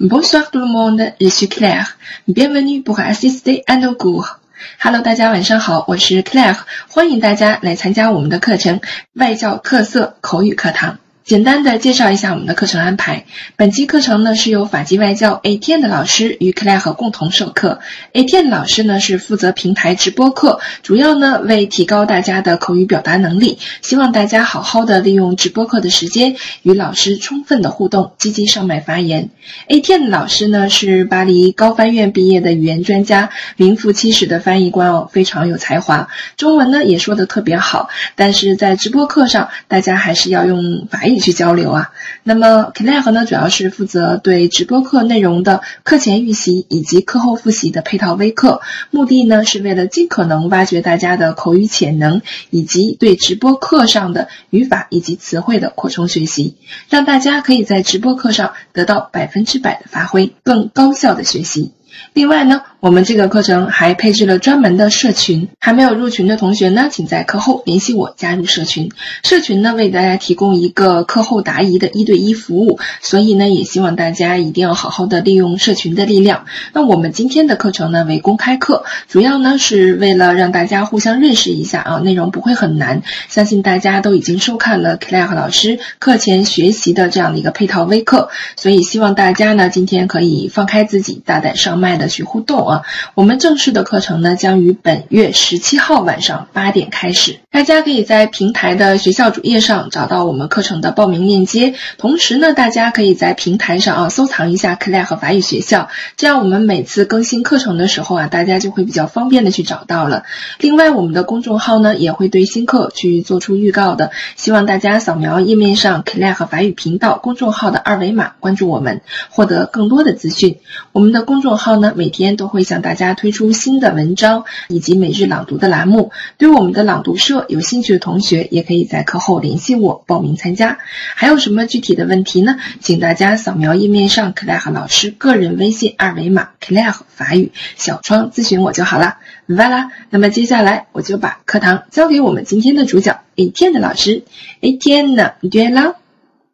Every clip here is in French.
Bonsoir tout le monde, je suis Claire. Bienvenue pour assister à nos cours. Hello，大家晚上好，我是 Claire，欢迎大家来参加我们的课程——外教特色口语课堂。简单的介绍一下我们的课程安排。本期课程呢是由法籍外教 A T N 的老师与 Claire 共同授课。A T N 老师呢是负责平台直播课，主要呢为提高大家的口语表达能力。希望大家好好的利用直播课的时间，与老师充分的互动，积极上麦发言。A T N 老师呢是巴黎高翻院毕业的语言专家，名副其实的翻译官哦，非常有才华，中文呢也说的特别好。但是在直播课上，大家还是要用法语。去交流啊。那么 Claire 呢，主要是负责对直播课内容的课前预习以及课后复习的配套微课，目的呢是为了尽可能挖掘大家的口语潜能，以及对直播课上的语法以及词汇的扩充学习，让大家可以在直播课上得到百分之百的发挥，更高效的学习。另外呢，我们这个课程还配置了专门的社群，还没有入群的同学呢，请在课后联系我加入社群。社群呢，为大家提供一个课后答疑的一对一服务，所以呢，也希望大家一定要好好的利用社群的力量。那我们今天的课程呢为公开课，主要呢是为了让大家互相认识一下啊，内容不会很难，相信大家都已经收看了 Clare 老师课前学习的这样的一个配套微课，所以希望大家呢今天可以放开自己，大胆上麦。的去互动啊！我们正式的课程呢，将于本月十七号晚上八点开始。大家可以在平台的学校主页上找到我们课程的报名链接。同时呢，大家可以在平台上啊收藏一下 Claire 和法语学校，这样我们每次更新课程的时候啊，大家就会比较方便的去找到了。另外，我们的公众号呢也会对新课去做出预告的，希望大家扫描页面上 Claire 和法语频道公众号的二维码，关注我们，获得更多的资讯。我们的公众号呢每天都会向大家推出新的文章以及每日朗读的栏目。对我们的朗读社。有兴趣的同学也可以在课后联系我报名参加。还有什么具体的问题呢？请大家扫描页面上 Claire 老师个人微信二维码，Claire 法语小窗咨询我就好了。完啦，那么接下来我就把课堂交给我们今天的主角 Etienne 的老师。Etienne, tu es là?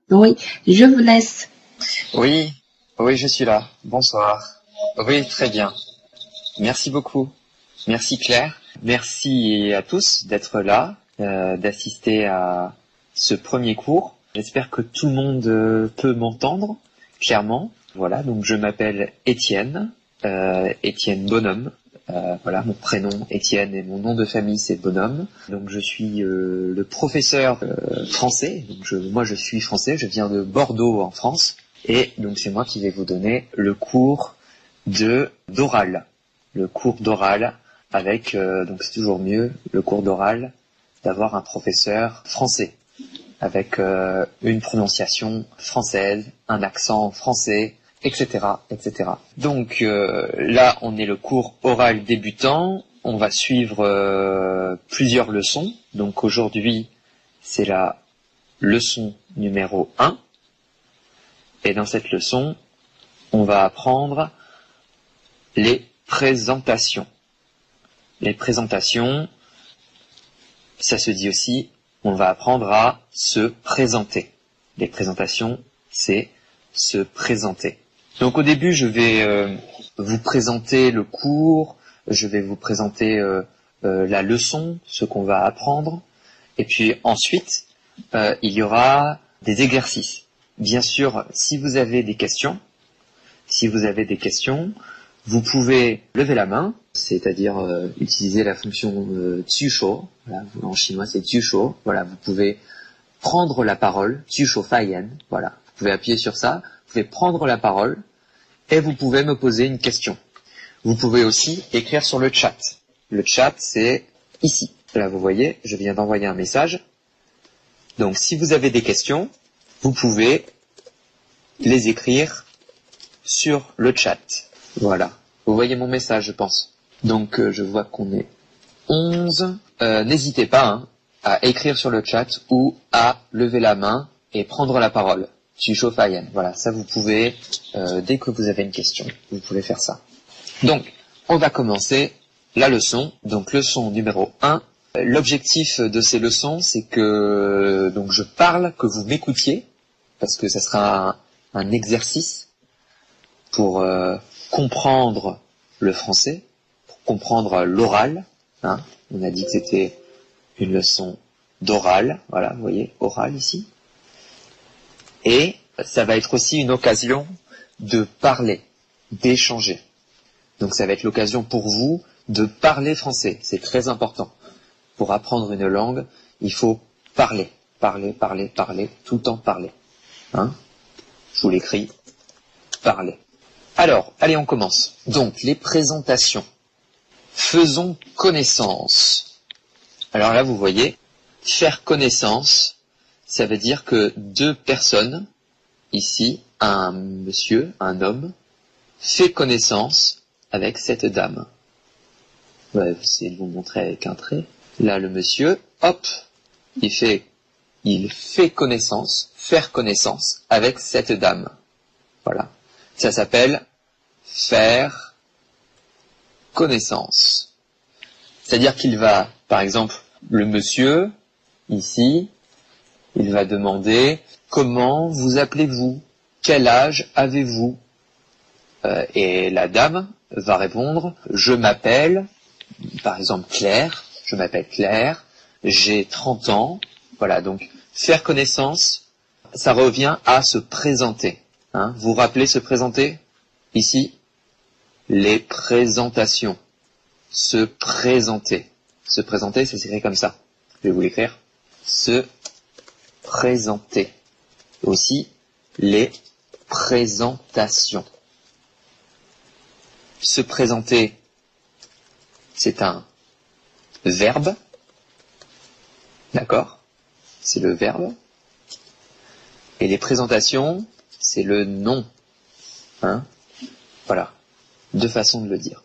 Oui, je vous laisse. Oui, oui, je suis là. Bonsoir. Oui, très bien. Merci beaucoup. Merci Claire. Merci à tous d'être là, euh, d'assister à ce premier cours. J'espère que tout le monde euh, peut m'entendre clairement. Voilà, donc je m'appelle Étienne, euh, Étienne Bonhomme. voilà, mon prénom Étienne et mon nom de famille c'est Bonhomme. Donc je suis le professeur français. Donc moi je suis français, je viens de Bordeaux en France. Et donc c'est moi qui vais vous donner le cours de d'oral. Le cours d'oral avec, euh, donc c'est toujours mieux, le cours d'oral, d'avoir un professeur français, avec euh, une prononciation française, un accent français, etc. etc. Donc euh, là, on est le cours oral débutant, on va suivre plusieurs leçons. Donc aujourd'hui, c'est la leçon numéro 1. Et dans cette leçon, on va apprendre les présentations. Les présentations, ça se dit aussi, on va apprendre à se présenter. Les présentations, c'est se présenter. Donc au début, je vais euh, vous présenter le cours, je vais vous présenter euh, euh, la leçon, ce qu'on va apprendre, et puis ensuite, il y aura des exercices. Bien sûr, si vous avez des questions, si vous avez des questions, vous pouvez lever la main, c'est-à-dire euh, utiliser la fonction euh, voilà, en chinois c'est tsusho, voilà, vous pouvez prendre la parole, tsusho fayen, voilà, vous pouvez appuyer sur ça, vous pouvez prendre la parole, et vous pouvez me poser une question. Vous pouvez aussi écrire sur le chat. Le chat, c'est ici. Là, vous voyez, je viens d'envoyer un message. Donc, si vous avez des questions, vous pouvez les écrire sur le chat. Voilà. Vous voyez mon message, je pense. Donc euh, je vois qu'on est 11. Euh, n'hésitez pas hein, à écrire sur le chat ou à lever la main et prendre la parole. Tu chauffes Voilà, ça vous pouvez, euh, dès que vous avez une question, vous pouvez faire ça. Donc, on va commencer la leçon. Donc leçon numéro 1. L'objectif de ces leçons, c'est que donc je parle, que vous m'écoutiez, parce que ça sera un exercice pour comprendre le français, comprendre l'oral. Hein. On a dit que c'était une leçon d'oral, voilà, vous voyez, oral ici. Et ça va être aussi une occasion de parler, d'échanger. Donc ça va être l'occasion pour vous de parler français. C'est très important. Pour apprendre une langue, il faut parler, parler, parler, parler, tout le temps parler. Hein Je vous l'écris, parler. Alors, allez, on commence. Donc, les présentations. Faisons connaissance. Alors là, vous voyez, faire connaissance, ça veut dire que deux personnes, ici, un monsieur, un homme, fait connaissance avec cette dame. je vais essayer de vous montrer avec un trait. Là, le monsieur, hop, il fait, il fait connaissance, faire connaissance avec cette dame. Voilà. Ça s'appelle faire connaissance. C'est-à-dire qu'il va, par exemple, le monsieur, ici, il va demander comment vous appelez-vous? Quel âge avez-vous? Euh, Et la dame va répondre je m'appelle, par exemple Claire, je m'appelle Claire, j'ai 30 ans. Voilà, donc faire connaissance, ça revient à se présenter. Hein. Vous rappelez se présenter? Ici, les présentations. Se présenter. Se présenter, c'est écrit comme ça. Je vais vous l'écrire. Se présenter. Aussi, les présentations. Se présenter, c'est un verbe. D'accord? C'est le verbe. Et les présentations, c'est le nom. Hein voilà. Deux façons de le dire.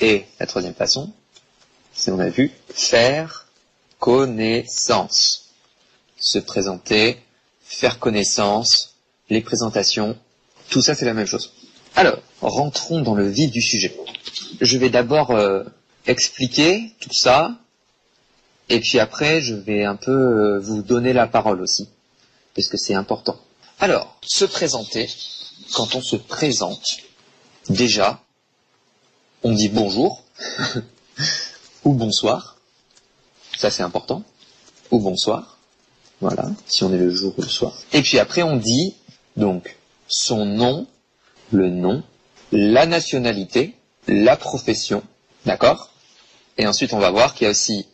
Et la troisième façon, c'est on a vu faire connaissance. Se présenter, faire connaissance, les présentations, tout ça c'est la même chose. Alors, rentrons dans le vif du sujet. Je vais d'abord euh, expliquer tout ça, et puis après je vais un peu euh, vous donner la parole aussi, parce que c'est important. Alors, se présenter, quand on se présente, déjà, on dit bonjour ou bonsoir. Ça, c'est important. Ou bonsoir. Voilà, si on est le jour ou le soir. Et puis après, on dit donc son nom, le nom, la nationalité, la profession, d'accord? Et ensuite, on va voir qu'il y a aussi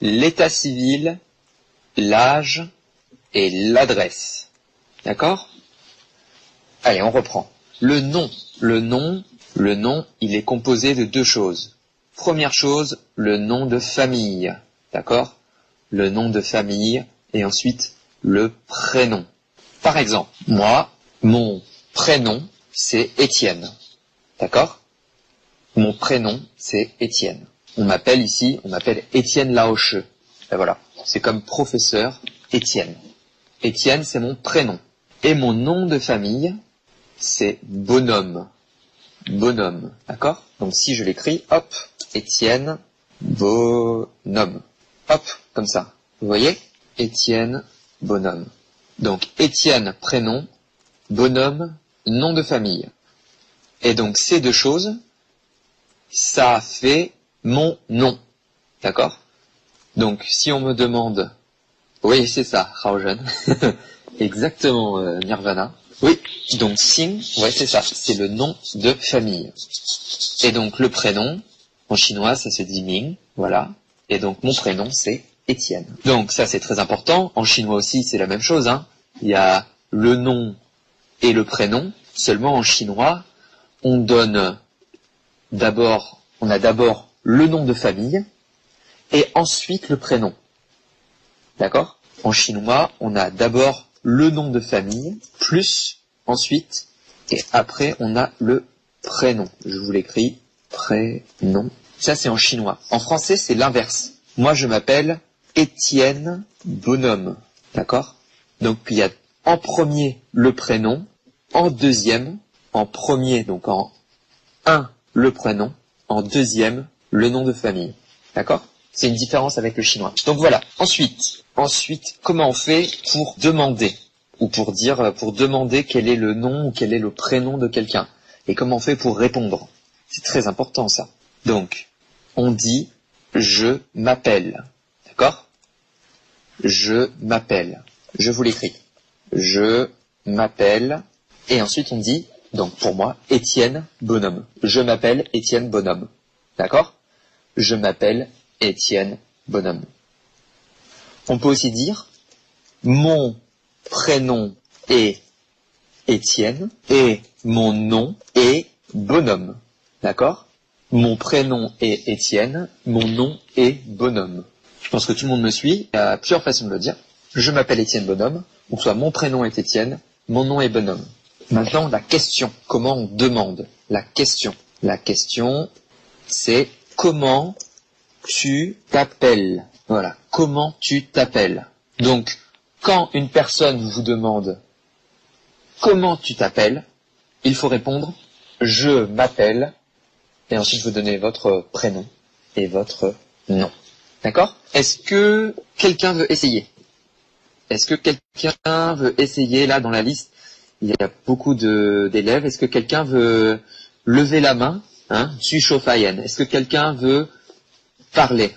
l'état civil, l'âge et l'adresse. D'accord? Allez, on reprend. Le nom. Le nom, le nom, il est composé de deux choses. Première chose, le nom de famille. D'accord? Le nom de famille et ensuite le prénom. Par exemple, moi, mon prénom, c'est Étienne. D'accord? Mon prénom, c'est Étienne. On m'appelle ici, on m'appelle Étienne Laoche. Et voilà. C'est comme professeur Étienne. Étienne, c'est mon prénom. Et mon nom de famille, c'est bonhomme. Bonhomme, d'accord? Donc si je l'écris, hop, Étienne, bonhomme. Hop, comme ça. Vous voyez? Étienne, bonhomme. Donc Étienne, prénom, bonhomme, nom de famille. Et donc ces deux choses, ça fait mon nom. D'accord? Donc si on me demande, oui c'est ça, Raojan, exactement euh, Nirvana, oui, donc Xing, ouais c'est ça, c'est le nom de famille. Et donc le prénom, en chinois ça se dit Ming, voilà. Et donc mon prénom c'est Étienne. Donc ça c'est très important, en chinois aussi c'est la même chose, hein. Il y a le nom et le prénom, seulement en chinois on donne d'abord, on a d'abord le nom de famille et ensuite le prénom. D'accord? En chinois on a d'abord le nom de famille, plus ensuite, et après on a le prénom. Je vous l'écris, prénom. Ça c'est en chinois. En français c'est l'inverse. Moi je m'appelle Étienne Bonhomme. D'accord? Donc il y a en premier le prénom, en deuxième, en premier, donc en un, le prénom, en deuxième, le nom de famille. D'accord? C'est une différence avec le chinois. Donc voilà. Ensuite, Ensuite, comment on fait pour demander ou pour dire, pour demander quel est le nom ou quel est le prénom de quelqu'un. Et comment on fait pour répondre? C'est très important ça. Donc, on dit je m'appelle. D'accord? Je m'appelle. Je vous l'écris. Je m'appelle. Et ensuite on dit, donc pour moi, Étienne Bonhomme. Je m'appelle Étienne Bonhomme. D'accord? Je m'appelle Étienne Bonhomme. On peut aussi dire mon prénom est Étienne et mon nom est Bonhomme. D'accord? Mon prénom est Étienne, mon nom est Bonhomme. Je pense que tout le monde me suit. Il y a plusieurs façons de le dire. Je m'appelle Étienne Bonhomme, ou soit mon prénom est Étienne, mon nom est Bonhomme. Maintenant, la question. Comment on demande La question? La question, c'est comment tu t'appelles. Voilà. Comment tu t'appelles. Donc, quand une personne vous demande comment tu t'appelles, il faut répondre je m'appelle et ensuite vous donnez votre prénom et votre nom. D'accord? Est-ce que quelqu'un veut essayer? Est-ce que quelqu'un veut essayer? Là dans la liste Il y a beaucoup d'élèves. Est-ce que quelqu'un veut lever la main? Hein? Est-ce que quelqu'un veut parler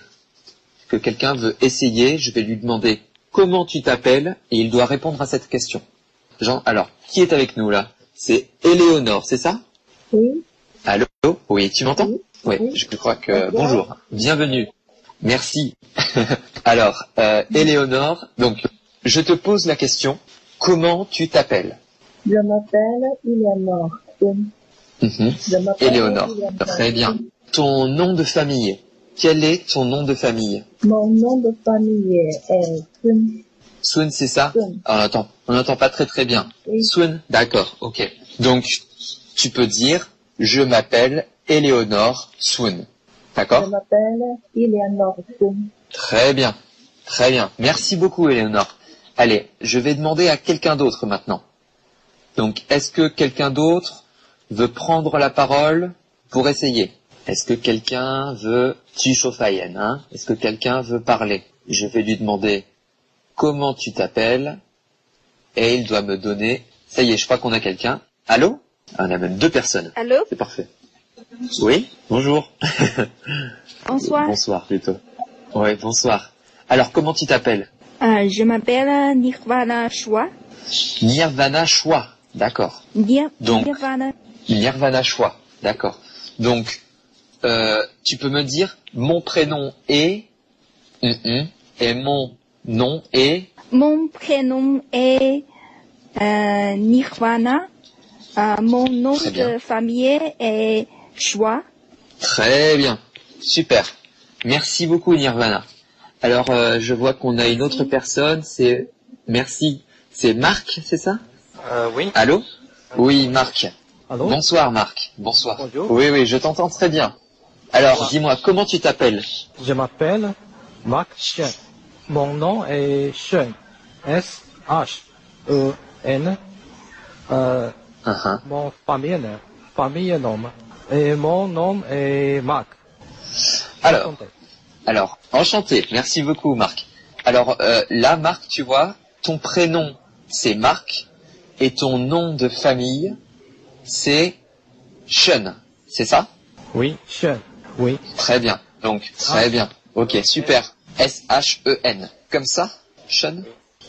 que quelqu'un veut essayer Je vais lui demander comment tu t'appelles et il doit répondre à cette question. Jean, alors, qui est avec nous là? C'est Éléonore, c'est ça? Oui. Allô? Oui, tu m'entends? Oui. je crois que... Bonjour, bienvenue. Merci. Alors, euh, Éléonore, donc, je te pose la question, comment tu t'appelles? Je m'appelle Éléonore. Mhm. Éléonore, très bien. Ton nom de famille, quel est ton nom de famille? Mon nom de famille est Sun. Sun, c'est ça? Sun. On n'entend pas très très bien. Oui. Sun, d'accord, ok. Donc, tu peux dire, je m'appelle Éléonore Sun. D'accord? Je m'appelle Éléonore Sun. Très bien, très bien. Merci beaucoup, Éléonore. Allez, je vais demander à quelqu'un d'autre maintenant. Donc, est-ce que quelqu'un d'autre veut prendre la parole pour essayer? Est-ce que quelqu'un veut tu hein? Est-ce que quelqu'un veut parler? Je vais lui demander comment tu t'appelles et il doit me donner. Ça y est, je crois qu'on a quelqu'un. Allô? On a même deux personnes. Allô? C'est parfait. Oui, bonjour. Bonsoir. Bonsoir plutôt. Oui, bonsoir. Alors, comment tu t'appelles? Euh, je m'appelle Nirvana Chua. Nirvana Chua. D'accord. Nir- Donc- Nirvana. Nirvana Chua. D'accord. Donc, euh, tu peux me dire mon prénom est Hum, hum, et mon nom est Mon prénom est euh, Nirvana. Euh, mon nom de famille est Chua. Très bien. Super. Merci beaucoup Nirvana. Alors, euh, je vois qu'on a une autre personne. C'est merci. C'est Marc, c'est ça? Euh, oui. Allô? Oui, Marc. Allô? Bonsoir Marc. Bonsoir. Bonjour. Oui, oui, je t'entends très bien. Alors, dis-moi, comment tu t'appelles? Je m'appelle Marc Shen. Mon nom est Shen. S-H-E-N. Euh, ah. mon famille, famille nom. Et mon nom est Marc. Alors, alors, enchanté. Merci beaucoup Marc. Alors euh, là, Marc, tu vois, ton prénom c'est Marc et ton nom de famille c'est Sean. C'est ça? Oui, Shen. Oui. Très bien. Donc, très Ah. bien. Ok, super. S-H-E-N. Comme ça Sean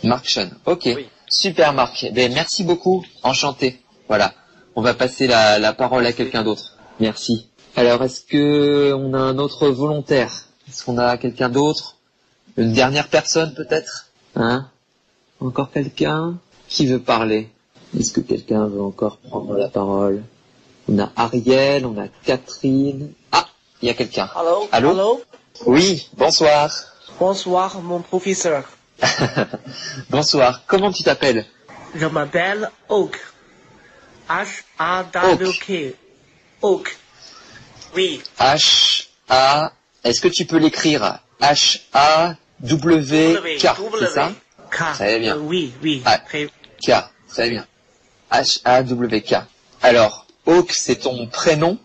Marc Sean. Ok. Oui. Super Marc. Ben, merci beaucoup. Enchanté. Voilà. On va passer la, la parole à quelqu'un d'autre. Merci. Alors, est-ce que on a un autre volontaire? Est-ce qu'on a quelqu'un d'autre? Une dernière personne peut-être? Hein? Encore quelqu'un Qui veut parler? Est-ce que quelqu'un veut encore prendre la parole? On a Ariel, on a Catherine. Il y a quelqu'un. Allô Allô Oui, bonsoir. Bonsoir, mon professeur. bonsoir. Comment tu t'appelles Je m'appelle Oak. H-A-W-K. Oak. Oui, H A. Est-ce que tu peux l'écrire H A W W, K, W, c'est ça K. Très bien. Euh, Oui, oui. Ah. K, très bien. H A W K. Alors, Hawk, c'est ton prénom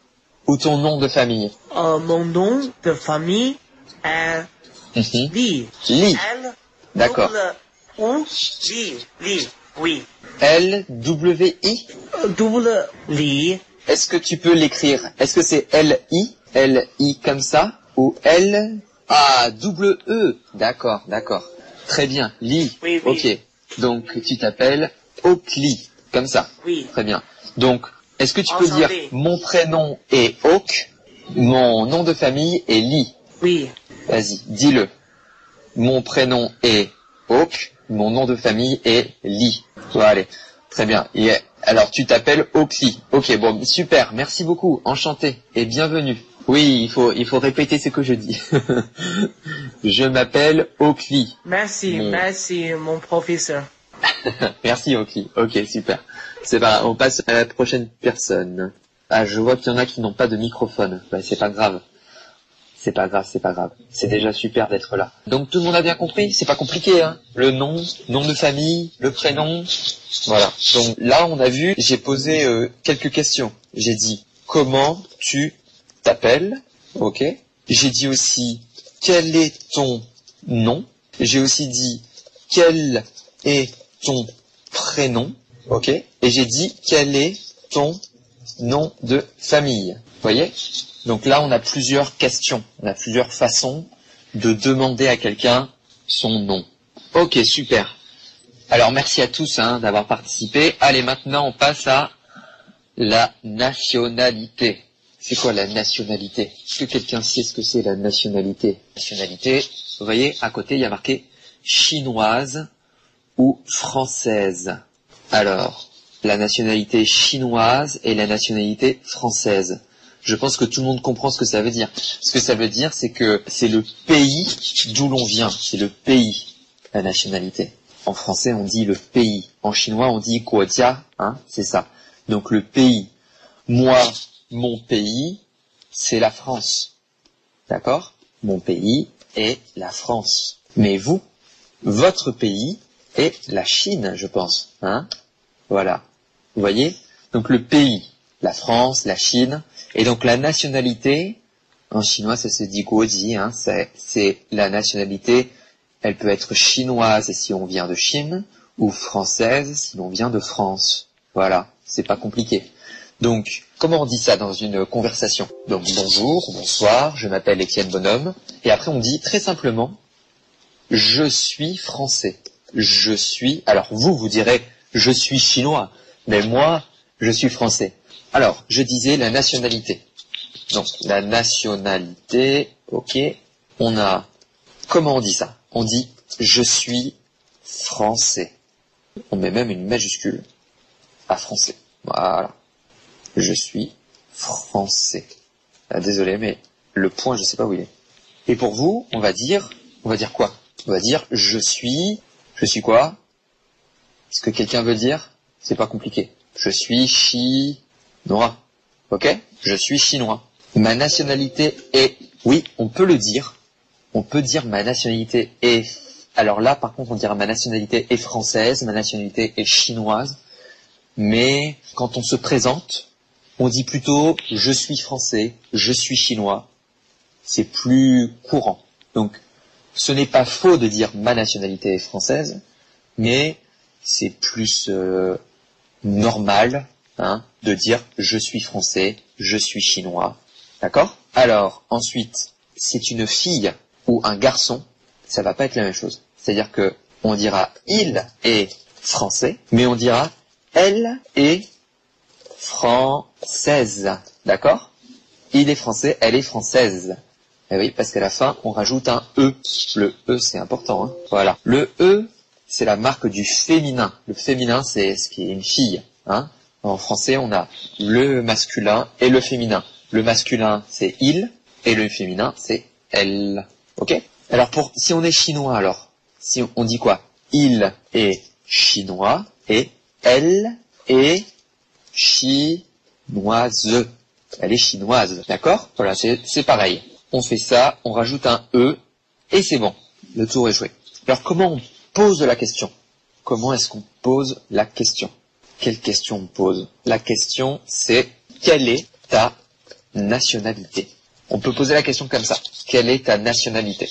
ou ton nom de famille Euh, mon nom de famille est Mhm. Li. Li. L. D'accord. double O. Li. Li. Oui. L-W-I Double Li. Est-ce que tu peux l'écrire Est-ce que c'est L-I L-I comme ça Ou L Ah, double E D'accord, d'accord. Très bien. Li. Oui, oui. Ok. Donc, tu t'appelles Oakli. Comme ça. Oui. Très bien. Donc, est-ce que tu peux dire mon prénom est Oak, mon nom de famille est Li Oui. Vas-y, dis-le. Mon prénom est Oak, mon nom de famille est Lee. Toi, allez. Très bien. Et alors, tu t'appelles Oakley. Ok, bon, super. Merci beaucoup. Enchanté et bienvenue. Oui, il faut, il faut répéter ce que je dis. je m'appelle Oakley. Merci, merci, mon professeur. Merci Oakley. Ok, super. C'est pas, on passe à la prochaine personne. Ah, je vois qu'il y en a qui n'ont pas de microphone. C'est pas grave. C'est pas grave, c'est pas grave. C'est déjà super d'être là. Donc tout le monde a bien compris, c'est pas compliqué, hein. Le nom, nom de famille, le prénom. Voilà. Donc là, on a vu, j'ai posé euh, quelques questions. J'ai dit comment tu t'appelles, ok. J'ai dit aussi quel est ton nom? J'ai aussi dit quel est ton prénom, ok. Et j'ai dit quel est ton nom de famille. Voyez? Donc là, on a plusieurs questions, on a plusieurs façons de demander à quelqu'un son nom. Ok, super. Alors merci à tous hein, d'avoir participé. Allez, maintenant on passe à la nationalité. C'est quoi la nationalité? Est-ce que quelqu'un sait ce que c'est la nationalité? Nationalité, vous voyez, à côté, il y a marqué chinoise ou française. Alors, la nationalité chinoise et la nationalité française. Je pense que tout le monde comprend ce que ça veut dire. Ce que ça veut dire, c'est que c'est le pays d'où l'on vient. C'est le pays, la nationalité. En français, on dit le pays. En chinois, on dit guojia, hein, c'est ça. Donc le pays. Moi, mon pays, c'est la France. D'accord? Mon pays est la France. Mais vous, votre pays est la Chine, je pense. Hein voilà. Vous voyez? Donc le pays, la France, la Chine, et donc la nationalité, en chinois ça se dit guoji, hein, c'est la nationalité, elle peut être chinoise si on vient de Chine, ou française si l'on vient de France. Voilà, c'est pas compliqué. Donc, comment on dit ça dans une conversation? Donc bonjour, bonsoir, je m'appelle Étienne Bonhomme, et après on dit très simplement, je suis français. Je suis, alors vous, vous direz, je suis chinois, mais moi, je suis français. Alors, je disais la nationalité. Donc, la nationalité, ok, on a, comment on dit ça? On dit, je suis français. On met même une majuscule à français. Voilà. Je suis français. Ah, désolé, mais le point, je sais pas où il est. Et pour vous, on va dire, on va dire quoi? On va dire, je suis, je suis quoi? Ce que quelqu'un veut dire, c'est pas compliqué. Je suis chinois. Ok? Je suis chinois. Ma nationalité est... Oui, on peut le dire. On peut dire ma nationalité est... Alors là, par contre, on dira ma nationalité est française, ma nationalité est chinoise. Mais quand on se présente, on dit plutôt je suis français, je suis chinois. C'est plus courant. Donc, ce n'est pas faux de dire ma nationalité est française, mais c'est plus euh, normal hein, de dire je suis français, je suis chinois. D'accord? Alors, ensuite, c'est une fille ou un garçon, ça va pas être la même chose. C'est-à-dire que on dira il est français, mais on dira elle est française. D'accord? Il est français, elle est française. Eh oui, parce qu'à la fin, on rajoute un E. Le E, c'est important. Hein voilà. Le E, c'est la marque du féminin. Le féminin, c'est ce qui est une fille. Hein en français, on a le masculin et le féminin. Le masculin, c'est il, et le féminin, c'est elle. Ok? Alors, pour si on est chinois, alors, si on dit quoi? Il est chinois et elle est chinoise. Elle est chinoise, d'accord? Voilà, c'est c'est pareil. On fait ça, on rajoute un E, et c'est bon. Le tour est joué. Alors, comment on pose la question? Comment est-ce qu'on pose la question? Quelle question on pose? La question, c'est quelle est ta nationalité? On peut poser la question comme ça. Quelle est ta nationalité?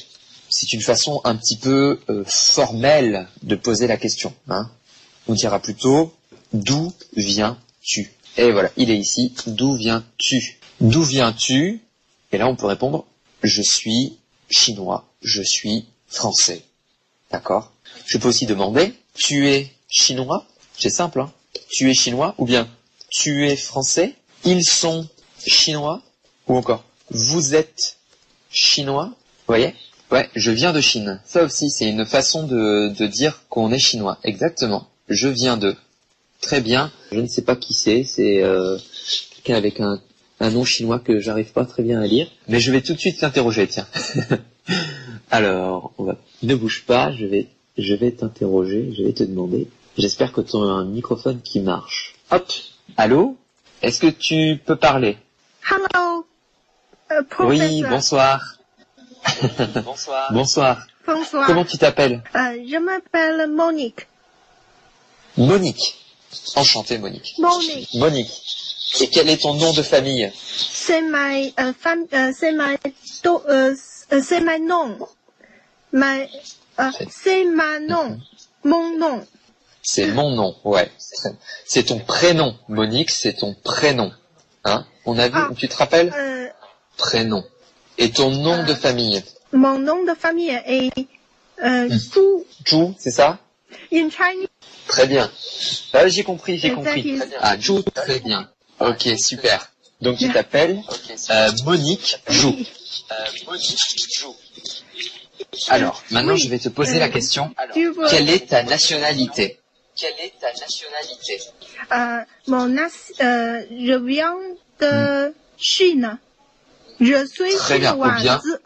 C'est une façon un petit peu euh, formelle de poser la question. Hein On dira plutôt d'où viens-tu? Et voilà, il est ici. D'où viens-tu? D'où viens-tu? Et là, on peut répondre je suis chinois, je suis français. D'accord? Je peux aussi demander tu es chinois? C'est simple, hein Tu es chinois ou bien tu es français? Ils sont chinois? Ou encore vous êtes chinois? Vous voyez? Ouais, je viens de Chine. Ça aussi, c'est une façon de, de dire qu'on est chinois. Exactement. Je viens de. Très bien. Je ne sais pas qui c'est. C'est euh, quelqu'un avec un, un nom chinois que j'arrive pas très bien à lire. Mais je vais tout de suite l'interroger, tiens. Alors, on va... ne bouge pas. Je vais, je vais t'interroger. Je vais te demander. J'espère que tu as un microphone qui marche. Hop. Allô? Est-ce que tu peux parler? Hello, euh, Oui, bonsoir. Bonsoir. Bonsoir. Bonsoir. Comment tu t'appelles? Euh, je m'appelle Monique. Monique. Enchanté, Monique. Monique. Monique. Et quel est ton nom de famille C'est ma euh, euh, c'est do- euh, c'est ma nom. Euh, c'est ma nom. Mon nom. C'est mon nom, ouais. C'est ton prénom, Monique, c'est ton prénom. Hein On a vu, Ah. tu te rappelles Prénom. Et ton nom de famille mon nom de famille est euh, Hmm. Zhu Zhu, c'est ça in Chinese. Très bien. Ah, j'ai compris, j'ai compris. Ah, Zhu, très bien. Ok, super. Donc tu t'appelles euh, Monique Zhu. Alors, maintenant Oui. je vais te poser la question. Quelle est ta nationalité? Quelle est ta nationalité? Euh, mon nas- euh, je viens de Chine. Je suis Très bien, ou bien? Chinoise.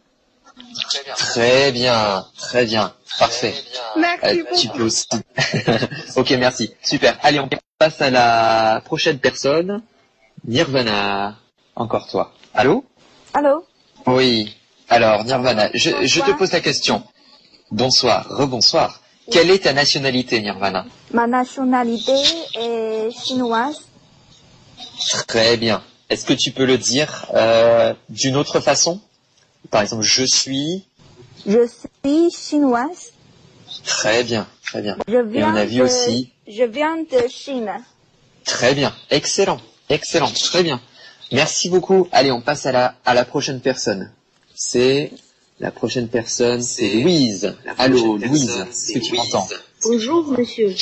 Très bien. Très bien, très bien, parfait. Merci Euh, tu beaucoup. peux aussi. ok, merci. Super. Allez, on passe à la prochaine personne. Nirvana. Encore toi. Allô? Allô? Oui. Alors, Nirvana, je, je te pose la question. Bonsoir, rebonsoir. Quelle est ta nationalité, Nirvana? Ma nationalité est chinoise. Très bien. Est-ce que tu peux le dire euh, d'une autre façon? Par exemple, je suis. Je suis chinoise. Très bien, très bien. Je viens on a vu de, aussi- Je viens de Chine. Très bien, excellent, excellent, très bien. Merci beaucoup. Allez, on passe à la, à la prochaine personne. C'est la prochaine personne, c'est Louise. Allô, Louise, est-ce que tu m'entends Bonjour, monsieur.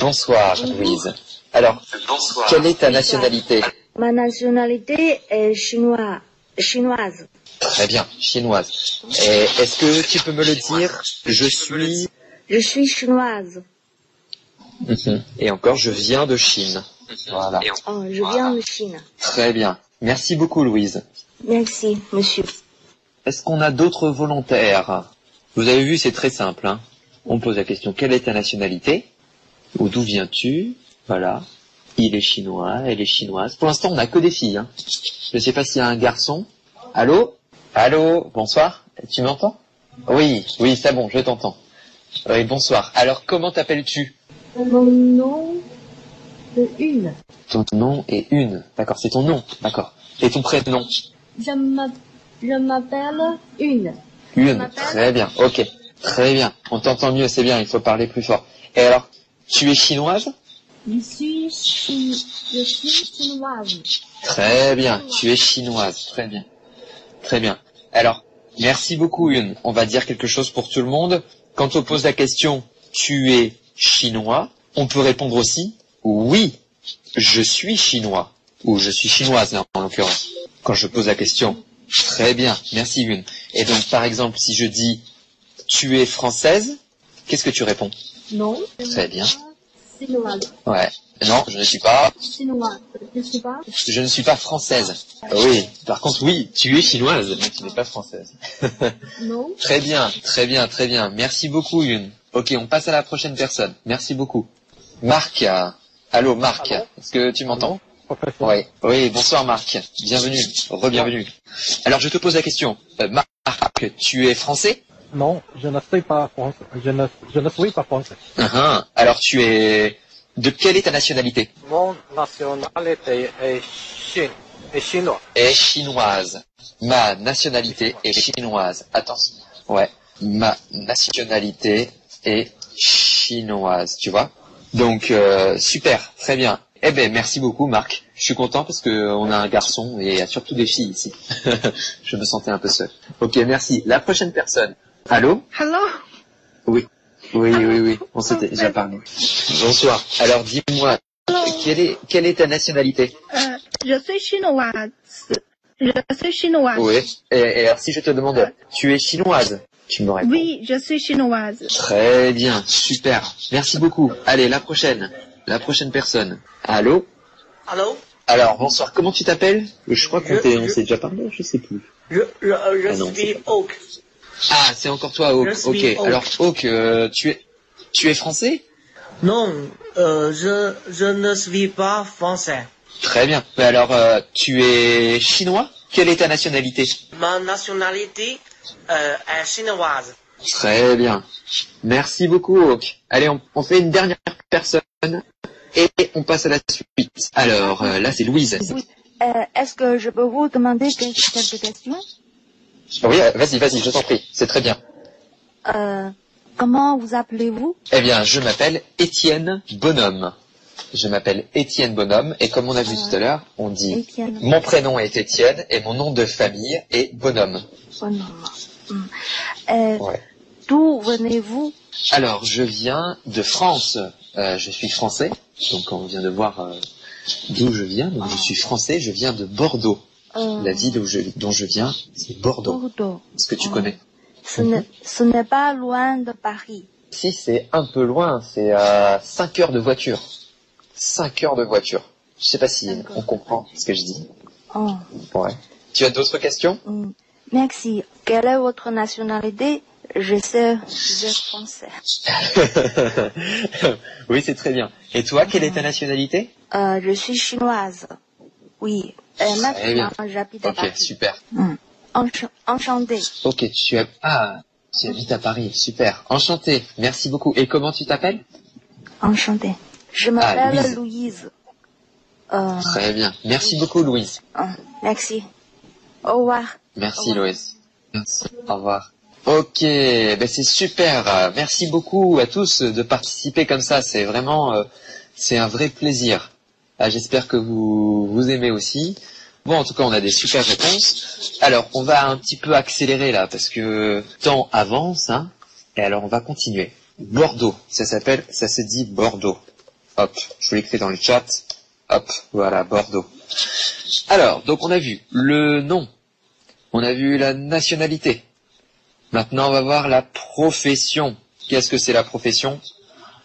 Bonsoir, Louise. Alors, Bonsoir. quelle est ta nationalité? Ma nationalité est chinois, chinoise. Très bien, chinoise. Et Est-ce que tu peux me le dire? Je suis. Je suis chinoise. Mhm. Et encore, je viens de Chine. Voilà. Oh, je viens de Chine. Très bien. Merci beaucoup, Louise. Merci, monsieur. Est-ce qu'on a d'autres volontaires? Vous avez vu, c'est très simple. Hein On pose la question quelle est ta nationalité? Ou d'où viens-tu? Voilà. Il est chinois, elle est chinoise. Pour l'instant, on n'a que des filles. Hein. Je ne sais pas s'il y a un garçon. Allô? Allô? Bonsoir Tu m'entends? Oui, oui, c'est bon, je t'entends. Oui, bonsoir. Alors, comment t'appelles-tu? Mon nom une. Ton nom est une. D'accord, c'est ton nom. D'accord. Et ton prénom Je m'a- je m'appelle une. Une. Très bien. Ok. Très bien. On t'entend mieux, c'est bien. Il faut parler plus fort. Et alors, tu es chinoise? Je suis, chi- je suis chinoise. Très bien. Tu es chinoise. Très bien. Très bien. Alors, merci beaucoup, Une. On va dire quelque chose pour tout le monde. Quand on pose la question, tu es chinois, on peut répondre aussi, oui, je suis chinois. Ou je suis chinoise, là, en l'occurrence. Quand je pose la question. Très bien. Merci, Une. Et donc, par exemple, si je dis, tu es française, qu'est-ce que tu réponds? Non. Très bien. Chinoise. Ouais. Non, je ne suis pas. Chinoise. Je suis pas. Je ne suis pas française. Oui. Par contre, oui, tu es chinoise, mais tu n'es pas française. Non. Très bien, très bien, très bien. Merci beaucoup, Yun. Ok, on passe à la prochaine personne. Merci beaucoup. Marc. Allô, Marc. Est-ce que tu m'entends. Oui. Oui, bonsoir Marc. Bienvenue. Re-bienvenue. Alors, je te pose la question. Euh, Marc, tu es français Non, je ne suis pas français. Je ne, je ne suis pas français. Uhum. Alors, tu es... De quelle est ta nationalité Mon nationalité est Chine. Est chinois. Est chinoise. Ma nationalité est chinoise. Attention. Ouais. Ma nationalité est chinoise. Tu vois Donc euh, super, très bien. Eh ben merci beaucoup Marc. Je suis content parce que on a un garçon et il y a surtout des filles ici. je me sentais un peu seul. Ok, merci. La prochaine personne. Allô? Hello? Oui. Oui, oui, oui. On s'était déjà parlé. Bonsoir. Alors dis-moi, quelle est quelle est ta nationalité? Euh, je suis chinoise. Je suis chinoise. Oui. Et, et alors si je te demande, tu es chinoise? Tu me réponds. Oui, je suis chinoise. Très bien, super. Merci beaucoup. Allez, la prochaine. La prochaine personne. Allô? Allô? Alors, bonsoir. Comment tu t'appelles? Je crois qu'on Je- s'est déjà parlé, je sais plus. Je, je, je Ah non, suis Oak. Ah, c'est encore toi. Je suis Ok. Alors, Hawk, euh, tu es, tu es français? Non, euh, je, je ne suis pas français. Très bien. Mais alors, euh, tu es chinois? Quelle est ta nationalité? Ma nationalité? Euh, chinoise. Très bien. Merci beaucoup, Hawk. Allez, on, on fait une dernière personne et on passe à la suite. Alors, euh, là, c'est Louise. Oui. Euh, Est-ce que je peux vous demander quel- quelques questions Oui, vas-y, vas-y, je t'en prie. C'est très bien. euh, Comment vous appelez-vous? Eh bien, je m'appelle Étienne Bonhomme. Je m'appelle Étienne Bonhomme et comme on a vu tout à l'heure, on dit Étienne mon prénom est Étienne et mon nom de famille est Bonhomme. Bonhomme. Euh, Ouais. D'où venez-vous? Alors, je viens de France. Euh, je suis français, donc on vient de voir euh, d'où je viens. Donc, je suis français. Je viens de Bordeaux. La ville où je- dont je viens, c'est Bordeaux. Bordeaux. Est-ce que tu Oh. connais? Ce n'est ce n'est pas loin de Paris. Si, c'est un peu loin. C'est à 5 heures de voiture. 5 heures de voiture. Je sais pas si on comprend ce que je dis. Oh. Ouais. Tu as d'autres questions? Hmm. Merci. Quelle est votre nationalité? Je sais, je suis français. oui, c'est très bien. Et toi, quelle est ta nationalité? Euh, je suis chinoise. Oui. Euh, Très bien. maintenant, j'habite à Ok, Paris. super. Hmm. Ench- Enchanté. Ok, tu as... Ah, tu habites à Paris, super. Enchanté, merci beaucoup. Et comment tu t'appelles? Enchanté. Je m'appelle Ah, Louise. Louise. Euh, Très bien. Merci beaucoup, Louise. euh, merci. Au revoir. Merci, Au revoir. Louise. Merci. Au revoir. Ok, ben c'est super. Merci beaucoup à tous de participer comme ça. C'est vraiment, euh, c'est un vrai plaisir. Ah, J'espère que vous vous aimez aussi. Bon, en tout cas, on a des super réponses. Alors, on va un petit peu accélérer là parce que le temps avance. Hein, et alors, on va continuer. Bordeaux, ça s'appelle, ça se dit Bordeaux. Hop, je vous l'écris dans le chat. Hop, voilà, Bordeaux. Alors, donc on a vu le nom, on a vu la nationalité. Maintenant, on va voir la profession. Qu'est-ce que c'est la profession?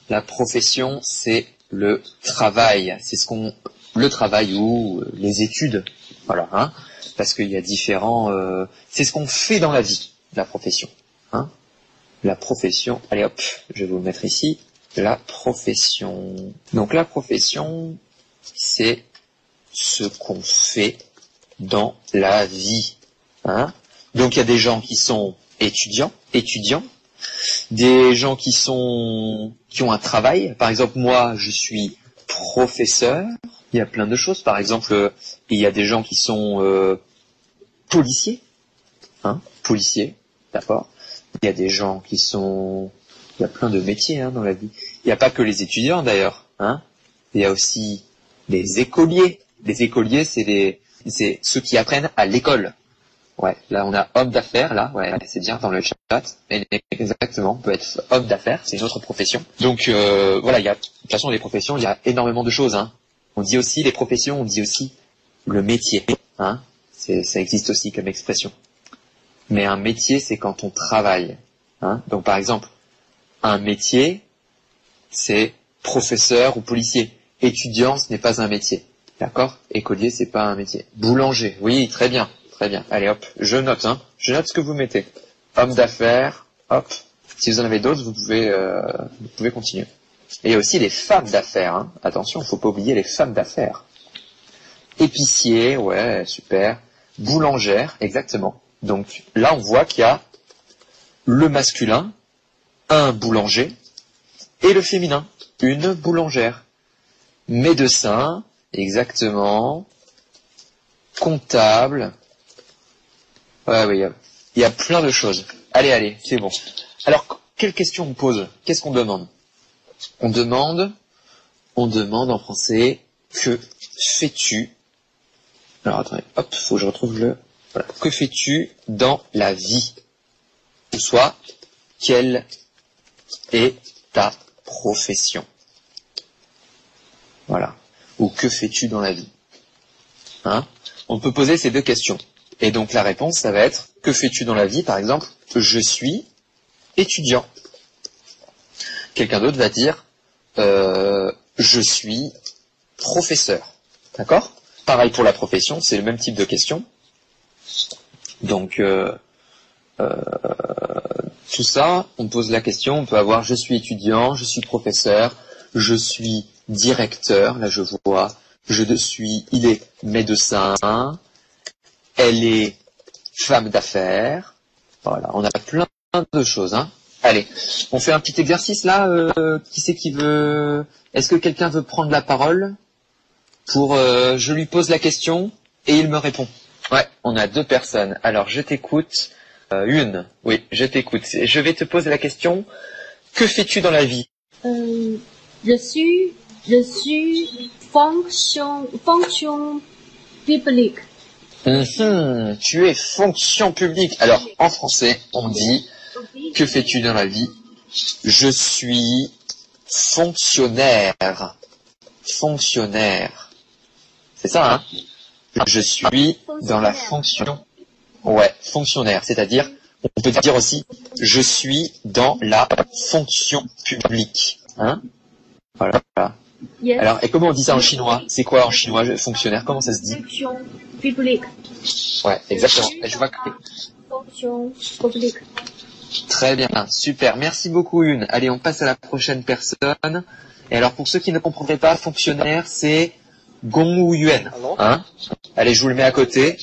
La profession, c'est le travail. C'est ce qu'on, le travail ou euh, les études. Voilà, hein Parce qu'il y a différents. euh, c'est ce qu'on fait dans la vie, la profession. Hein la profession. Allez hop, je vais vous le mettre ici. La profession. Donc la profession, c'est ce qu'on fait dans la vie. Hein Donc il y a des gens qui sont étudiants, étudiants, des gens qui sont qui ont un travail. Par exemple, moi, je suis professeur. Il y a plein de choses. Par exemple, il y a des gens qui sont euh, policiers, hein, policiers, d'accord. Il y a des gens qui sont, il y a plein de métiers hein, dans la vie. Il n'y a pas que les étudiants d'ailleurs, hein. Il y a aussi les écoliers. Les écoliers, c'est les, c'est ceux qui apprennent à l'école. Ouais, là on a homme d'affaires, là, ouais, c'est bien dans le chat. Exactement, on peut être homme d'affaires, c'est une autre profession. Donc euh, voilà, il y a, de toute façon les professions, il y a énormément de choses. Hein. On dit aussi les professions, on dit aussi le métier. Hein. Ça existe aussi comme expression. Mais un métier, c'est quand on travaille. Hein. Donc par exemple, un métier, c'est professeur ou policier. Étudiant, ce n'est pas un métier. D'accord? Écolier, c'est pas un métier. Boulanger, oui, très bien, très bien. Allez hop, je note, hein. Je note ce que vous mettez. Homme d'affaires, hop. Si vous en avez d'autres, vous pouvez, euh, continuer. Et aussi les femmes d'affaires. Hein. Attention, faut pas oublier les femmes d'affaires. Épicier, ouais, super. Boulangère, exactement. Donc là, on voit qu'il y a le masculin, un boulanger, et le féminin, une boulangère. Médecin, exactement. Comptable. Ouais, oui, il y a- plein de choses. Allez, allez, c'est bon. Alors, quelle question on pose? Qu'est-ce qu'on demande? On demande on demande en français que fais-tu? Alors attendez, hop, faut que je retrouve le. Voilà. Que fais-tu dans la vie? Ou soit, quelle est ta profession Voilà. Ou que fais-tu dans la vie? Hein? On peut poser ces deux questions. Et donc la réponse, ça va être que fais-tu dans la vie? Par exemple, je suis étudiant. Quelqu'un d'autre va dire euh, je suis professeur. D'accord? Pareil pour la profession, c'est le même type de question. Donc euh, tout ça, on pose la question, on peut avoir je suis étudiant, je suis professeur, je suis directeur, là je vois, je suis, il est médecin, elle est femme d'affaires. Voilà, on a plein de choses. Hein. Allez, on fait un petit exercice là. euh, qui c'est qui veut Est-ce que quelqu'un veut prendre la parole pour euh, Je lui pose la question et il me répond. Ouais, on a deux personnes. Alors je t'écoute. Euh, une, oui, je t'écoute. Je vais te poser la question. Que fais-tu dans la vie? Euh, je suis, je suis fonction, fonction publique. Mhm, Tu es fonction publique. Alors en français, on dit Que fais-tu dans la vie? Je suis fonctionnaire. Fonctionnaire. C'est ça, hein? Je suis dans la fonction. Ouais, fonctionnaire. C'est-à-dire, on peut dire aussi, je suis dans la fonction publique. Hein Voilà. Yes. Alors, et comment on dit ça en chinois? C'est quoi en chinois, fonctionnaire? Comment ça se dit? Fonction publique. Ouais, exactement. Et je vois que Fonction publique. Très bien, super. Merci beaucoup, Une. Allez, on passe à la prochaine personne. Et alors, pour ceux qui ne comprendraient pas, fonctionnaire, c'est Gong Wu Yuan. Hein? Allez, je vous le mets à côté.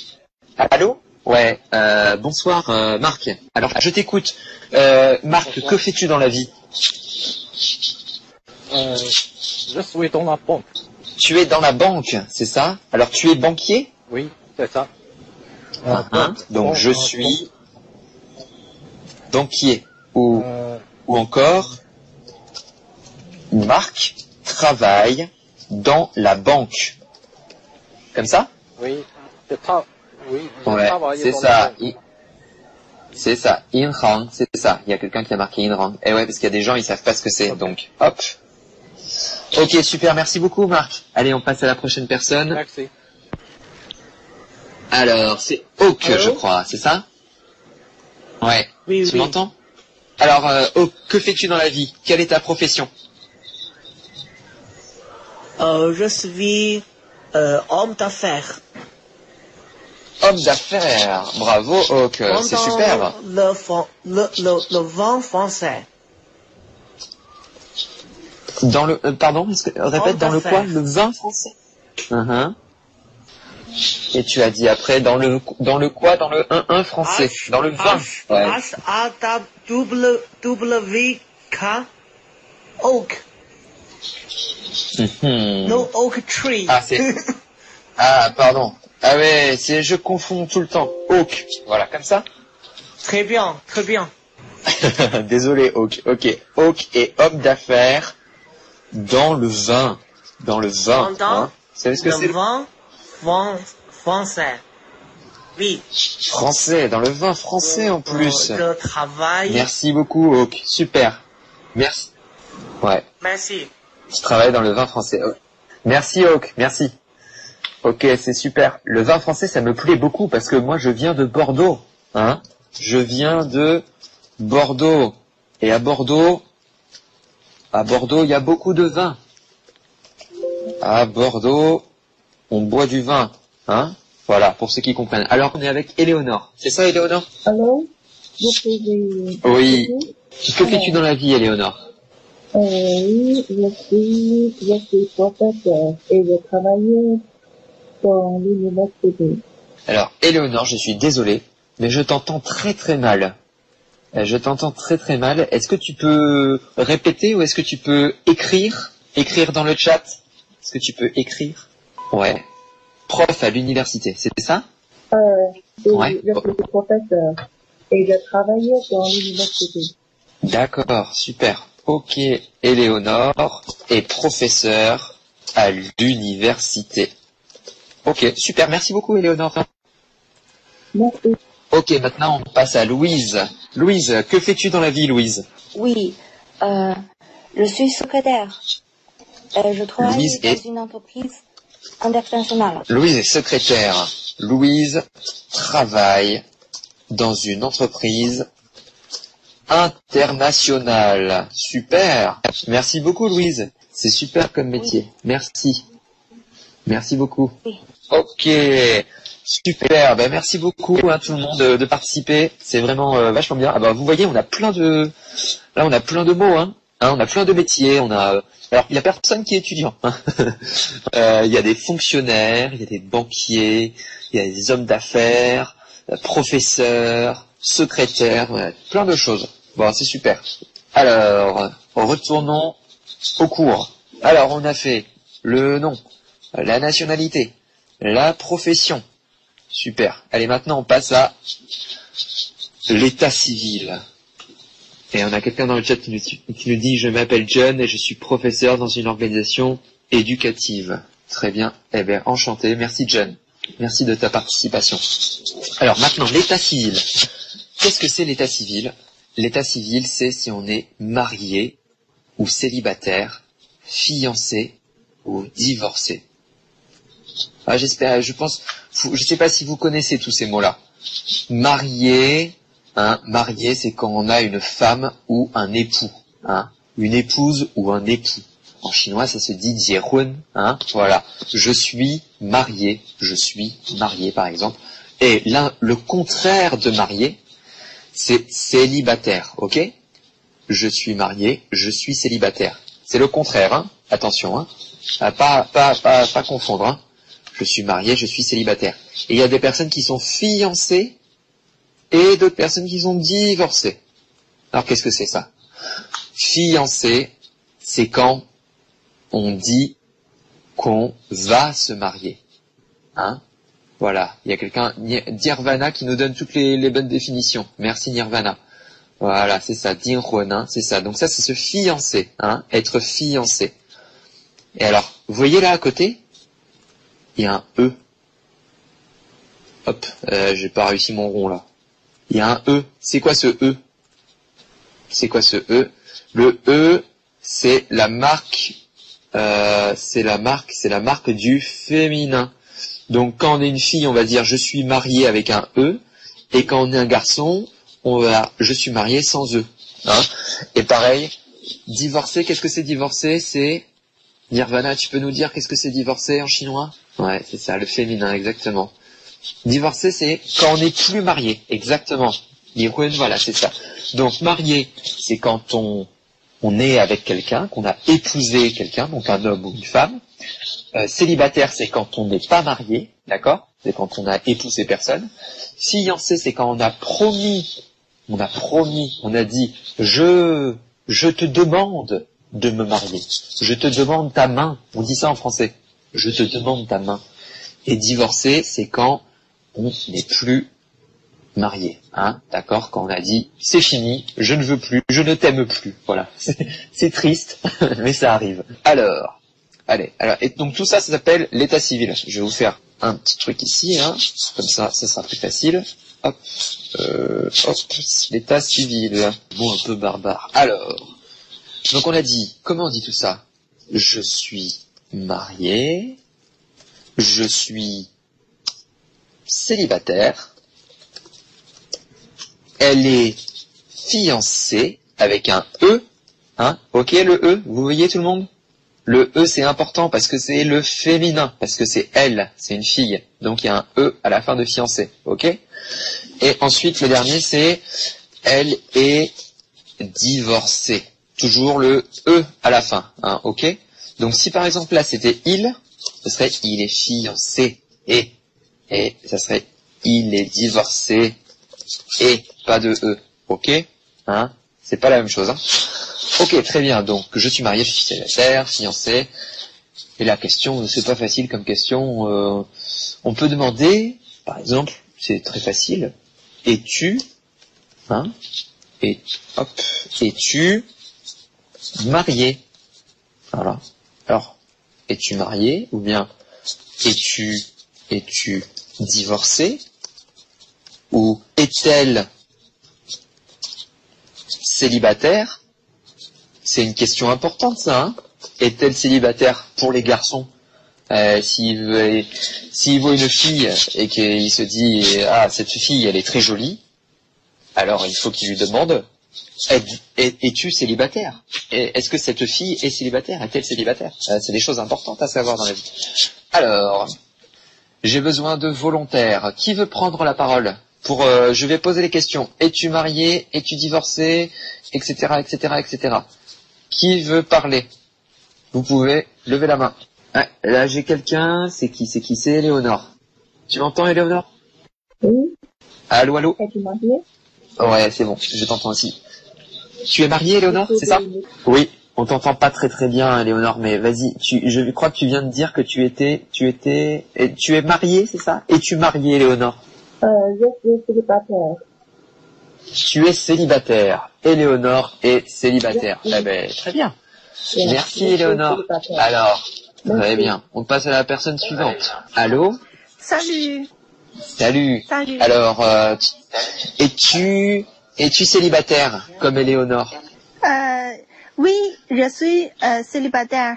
Allô? Ouais, euh, bonsoir, euh, Marc. Alors, je t'écoute. Euh, Marc, que fais-tu dans la vie? Je suis dans la banque. Tu es dans la banque, c'est ça? Alors, tu es banquier? Oui, c'est ça. Hein Donc, je suis banquier. Ou, ou encore, Marc travaille dans la banque. Comme ça? Oui, je tra- oui, Ouais, c'est ça. I- C'est ça. Inhang, c'est ça. Il y a quelqu'un qui a marqué Inhang. Et ouais, parce qu'il y a des gens, ils savent pas ce que c'est. Donc, hop. Ok, super. Merci beaucoup, Marc. Allez, on passe à la prochaine personne. Merci. Alors, c'est Oak, Allô je crois. C'est ça? Ouais. Oui, tu oui. m'entends? Alors, euh, Oak, que fais-tu dans la vie? Quelle est ta profession? Euh, je suis euh, homme d'affaires. Homme d'affaires. Bravo, Oak. Euh, C'est super. Le, le, le, le vent français. Dans le, euh, pardon, que, répète, dans le quoi? Le vin français. Mhm. Et tu as dit après, dans le, dans le quoi? Dans le 1-1 français. H- dans le vin. H-A-W-K. Oak. Mhm. No oak tree. Ah, c'est- Ah, pardon. Ah ouais, c'est, je confonds tout le temps. Oak. Voilà, comme ça très bien, très bien. Désolé, Oak. Ok. Oak est homme d'affaires dans le vin. Dans le vin. Dans hein. Vous savez ce que Le c'est le fran- français. Oui. français Dans le vin français en plus. Je travaille. Merci beaucoup, Oak. Super. Merci. Ouais. Merci. Je travaille dans le vin français. Merci Oak, merci. Ok, c'est super. Le vin français, ça me plaît beaucoup parce que moi, je viens de Bordeaux. Hein je viens de Bordeaux. Et à Bordeaux, à Bordeaux, il y a beaucoup de vin. À Bordeaux, on boit du vin. Hein voilà, pour ceux qui comprennent. Alors, on est avec Éléonore. C'est ça, Éléonore? Allô? Oui. Que fais-tu dans la vie, Éléonore? Euh, oui, je suis, je suis professeur et je travaille Alors, Éléonore, je suis désolé, mais je t'entends très très mal. Euh, Je t'entends très très mal. Est-ce que tu peux répéter ou est-ce que tu peux écrire? Écrire dans le chat? Est-ce que tu peux écrire? Ouais. Prof à l'université, c'est ça? Euh, et Ouais. je suis professeur et je travaille dans l'université. D'accord, super. Ok, Éléonore est professeure à l'université. Ok, super, merci beaucoup Éléonore. Merci. Ok, maintenant on passe à Louise. Louise, que fais-tu dans la vie Louise? Oui, euh, je suis secrétaire. Euh, je travaille Louise dans est- une entreprise internationale. Louise est secrétaire. Louise travaille dans une entreprise internationale. Super. Merci beaucoup Louise. C'est super comme métier. Merci. Merci beaucoup. Oui. Ok. Super. Ben, merci beaucoup à tout le monde de, participer. C'est vraiment euh, vachement bien. Ah ben, vous voyez, on a plein de là on a plein de mots hein. Hein, on a plein de métiers, on a alors il y a personne qui est étudiant. hein. Euh, Il y a des fonctionnaires, il y a des banquiers, il y a des hommes d'affaires, euh, professeurs, secrétaires, plein de choses. Bon, c'est super. Alors, retournons au cours. Alors, on a fait le nom, la nationalité, la profession. Super. Allez, maintenant, on passe à l'état civil. Et on a quelqu'un dans le chat qui nous, dit, je m'appelle John et je suis professeur dans une organisation éducative. Très bien. Eh bien, enchanté. Merci John. Merci de ta participation. Alors maintenant, l'état civil. Qu'est-ce que c'est l'état civil? L'état civil, c'est si on est marié ou célibataire, fiancé ou divorcé. Ah, j'espère, je pense, je sais pas si vous connaissez tous ces mots-là. Marié, hein, marié, c'est quand on a une femme ou un époux, hein, une épouse ou un époux. En chinois, ça se dit jiehun, hein, voilà. Je suis marié, je suis marié, par exemple. Et l'un, le contraire de marié, c'est célibataire, ok? Je suis marié, je suis célibataire. C'est le contraire, hein Attention, hein Ah, pas, pas, pas, pas confondre, hein Je suis marié, je suis célibataire. Et il y a des personnes qui sont fiancées et d'autres personnes qui sont divorcées. Alors qu'est-ce que c'est ça? Fiancé, c'est quand on dit qu'on va se marier. Hein? Voilà, il y a quelqu'un, Ni- Nirvana, qui nous donne toutes les, bonnes définitions. Merci Nirvana. Voilà, c'est ça, Dinhuen, hein, c'est ça. Donc ça, c'est se fiancer, hein, être fiancé. Et alors, vous voyez là à côté, il y a un E. Hop, euh, j'ai pas réussi mon rond là. Il y a un E. C'est quoi ce E? C'est quoi ce E? Le E, c'est la marque, euh, c'est la marque, c'est la marque du féminin. Donc quand on est une fille, on va dire je suis marié avec un E, et quand on est un garçon, on va je suis marié sans E. Hein? Et pareil, divorcer, qu'est-ce que c'est divorcer? C'est Nirvana, tu peux nous dire qu'est-ce que c'est divorcer en chinois? Ouais, c'est ça, le féminin, exactement. Divorcer, c'est quand on n'est plus marié, exactement. Voilà, c'est ça. Donc marié, c'est quand on, on est avec quelqu'un, qu'on a épousé quelqu'un, donc un homme ou une femme. Euh, célibataire, c'est quand on n'est pas marié, d'accord? C'est quand on a épousé personne. Fiancé, c'est quand on a promis, on a promis, on a dit, je, je te demande de me marier. Je te demande ta main. On dit ça en français. Je te demande ta main. Et divorcer, c'est quand on n'est plus marié, hein, d'accord Quand on a dit c'est fini, je ne veux plus, je ne t'aime plus, voilà. C'est- triste, mais ça arrive. Alors, allez, alors et donc tout ça, ça s'appelle l'état civil. Je vais vous faire un petit truc ici, hein, comme ça, ça sera plus facile. Hop, euh, hop, l'état civil. Bon, un peu barbare. Alors, donc on a dit, comment on dit tout ça? Je suis marié, je suis célibataire, elle est fiancée avec un E, hein, ok le E, vous voyez tout le monde? Le E c'est important parce que c'est le féminin, parce que c'est elle, c'est une fille, donc il y a un E à la fin de fiancée, ok? Et ensuite le dernier c'est elle est divorcée, toujours le E à la fin, hein, ok? Donc si par exemple là c'était il, ce serait il est fiancé et et ça serait il est divorcé et pas de e, ok? Hein? C'est pas la même chose. Hein? Ok, très bien. Donc je suis marié, je suis célibataire, fiancé. Et la question, c'est pas facile comme question. euh, on peut demander, par exemple, c'est très facile. Es-tu, hein? Et hop, es-tu marié? Voilà. Alors, es-tu marié ou bien es-tu es-tu divorcé ou est-elle célibataire? C'est une question importante ça. Hein est-elle célibataire pour les garçons? Euh, S'il veut- s'il voit une fille et qu'il se dit ah cette fille elle est très jolie, alors il faut qu'il lui demande es-tu célibataire? Est-ce que cette fille est célibataire? Est-elle célibataire? Euh, C'est des choses importantes à savoir dans la vie. Alors, j'ai besoin de volontaires. Qui veut prendre la parole? Pour euh, Je vais poser les questions. Es-tu marié? Es-tu divorcé? Etc. Etc. Etc. Qui veut parler? Vous pouvez lever la main. Ah, là, j'ai quelqu'un. C'est qui C'est qui? C'est Léonore. Tu m'entends, Léonore Oui, Allô, allô? Es-tu marié? Ouais, c'est bon. Je t'entends aussi. Tu es marié, Léonore C'est ça? Oui. On t'entend pas très très bien, Léonore, mais vas-y. Tu, je crois que tu viens de dire que tu étais, tu étais, et tu es marié, c'est ça? Es-tu marié, Léonore euh, Je suis célibataire. Tu es célibataire. Éléonore est célibataire. Eh ben, très bien. Oui, Merci, Éléonore. Alors, très bien. On passe à la personne suivante. Allô? Salut. Salut. Salut. Alors, euh, tu- es-tu, es-tu célibataire comme Éléonore Euh, oui, je suis euh, célibataire.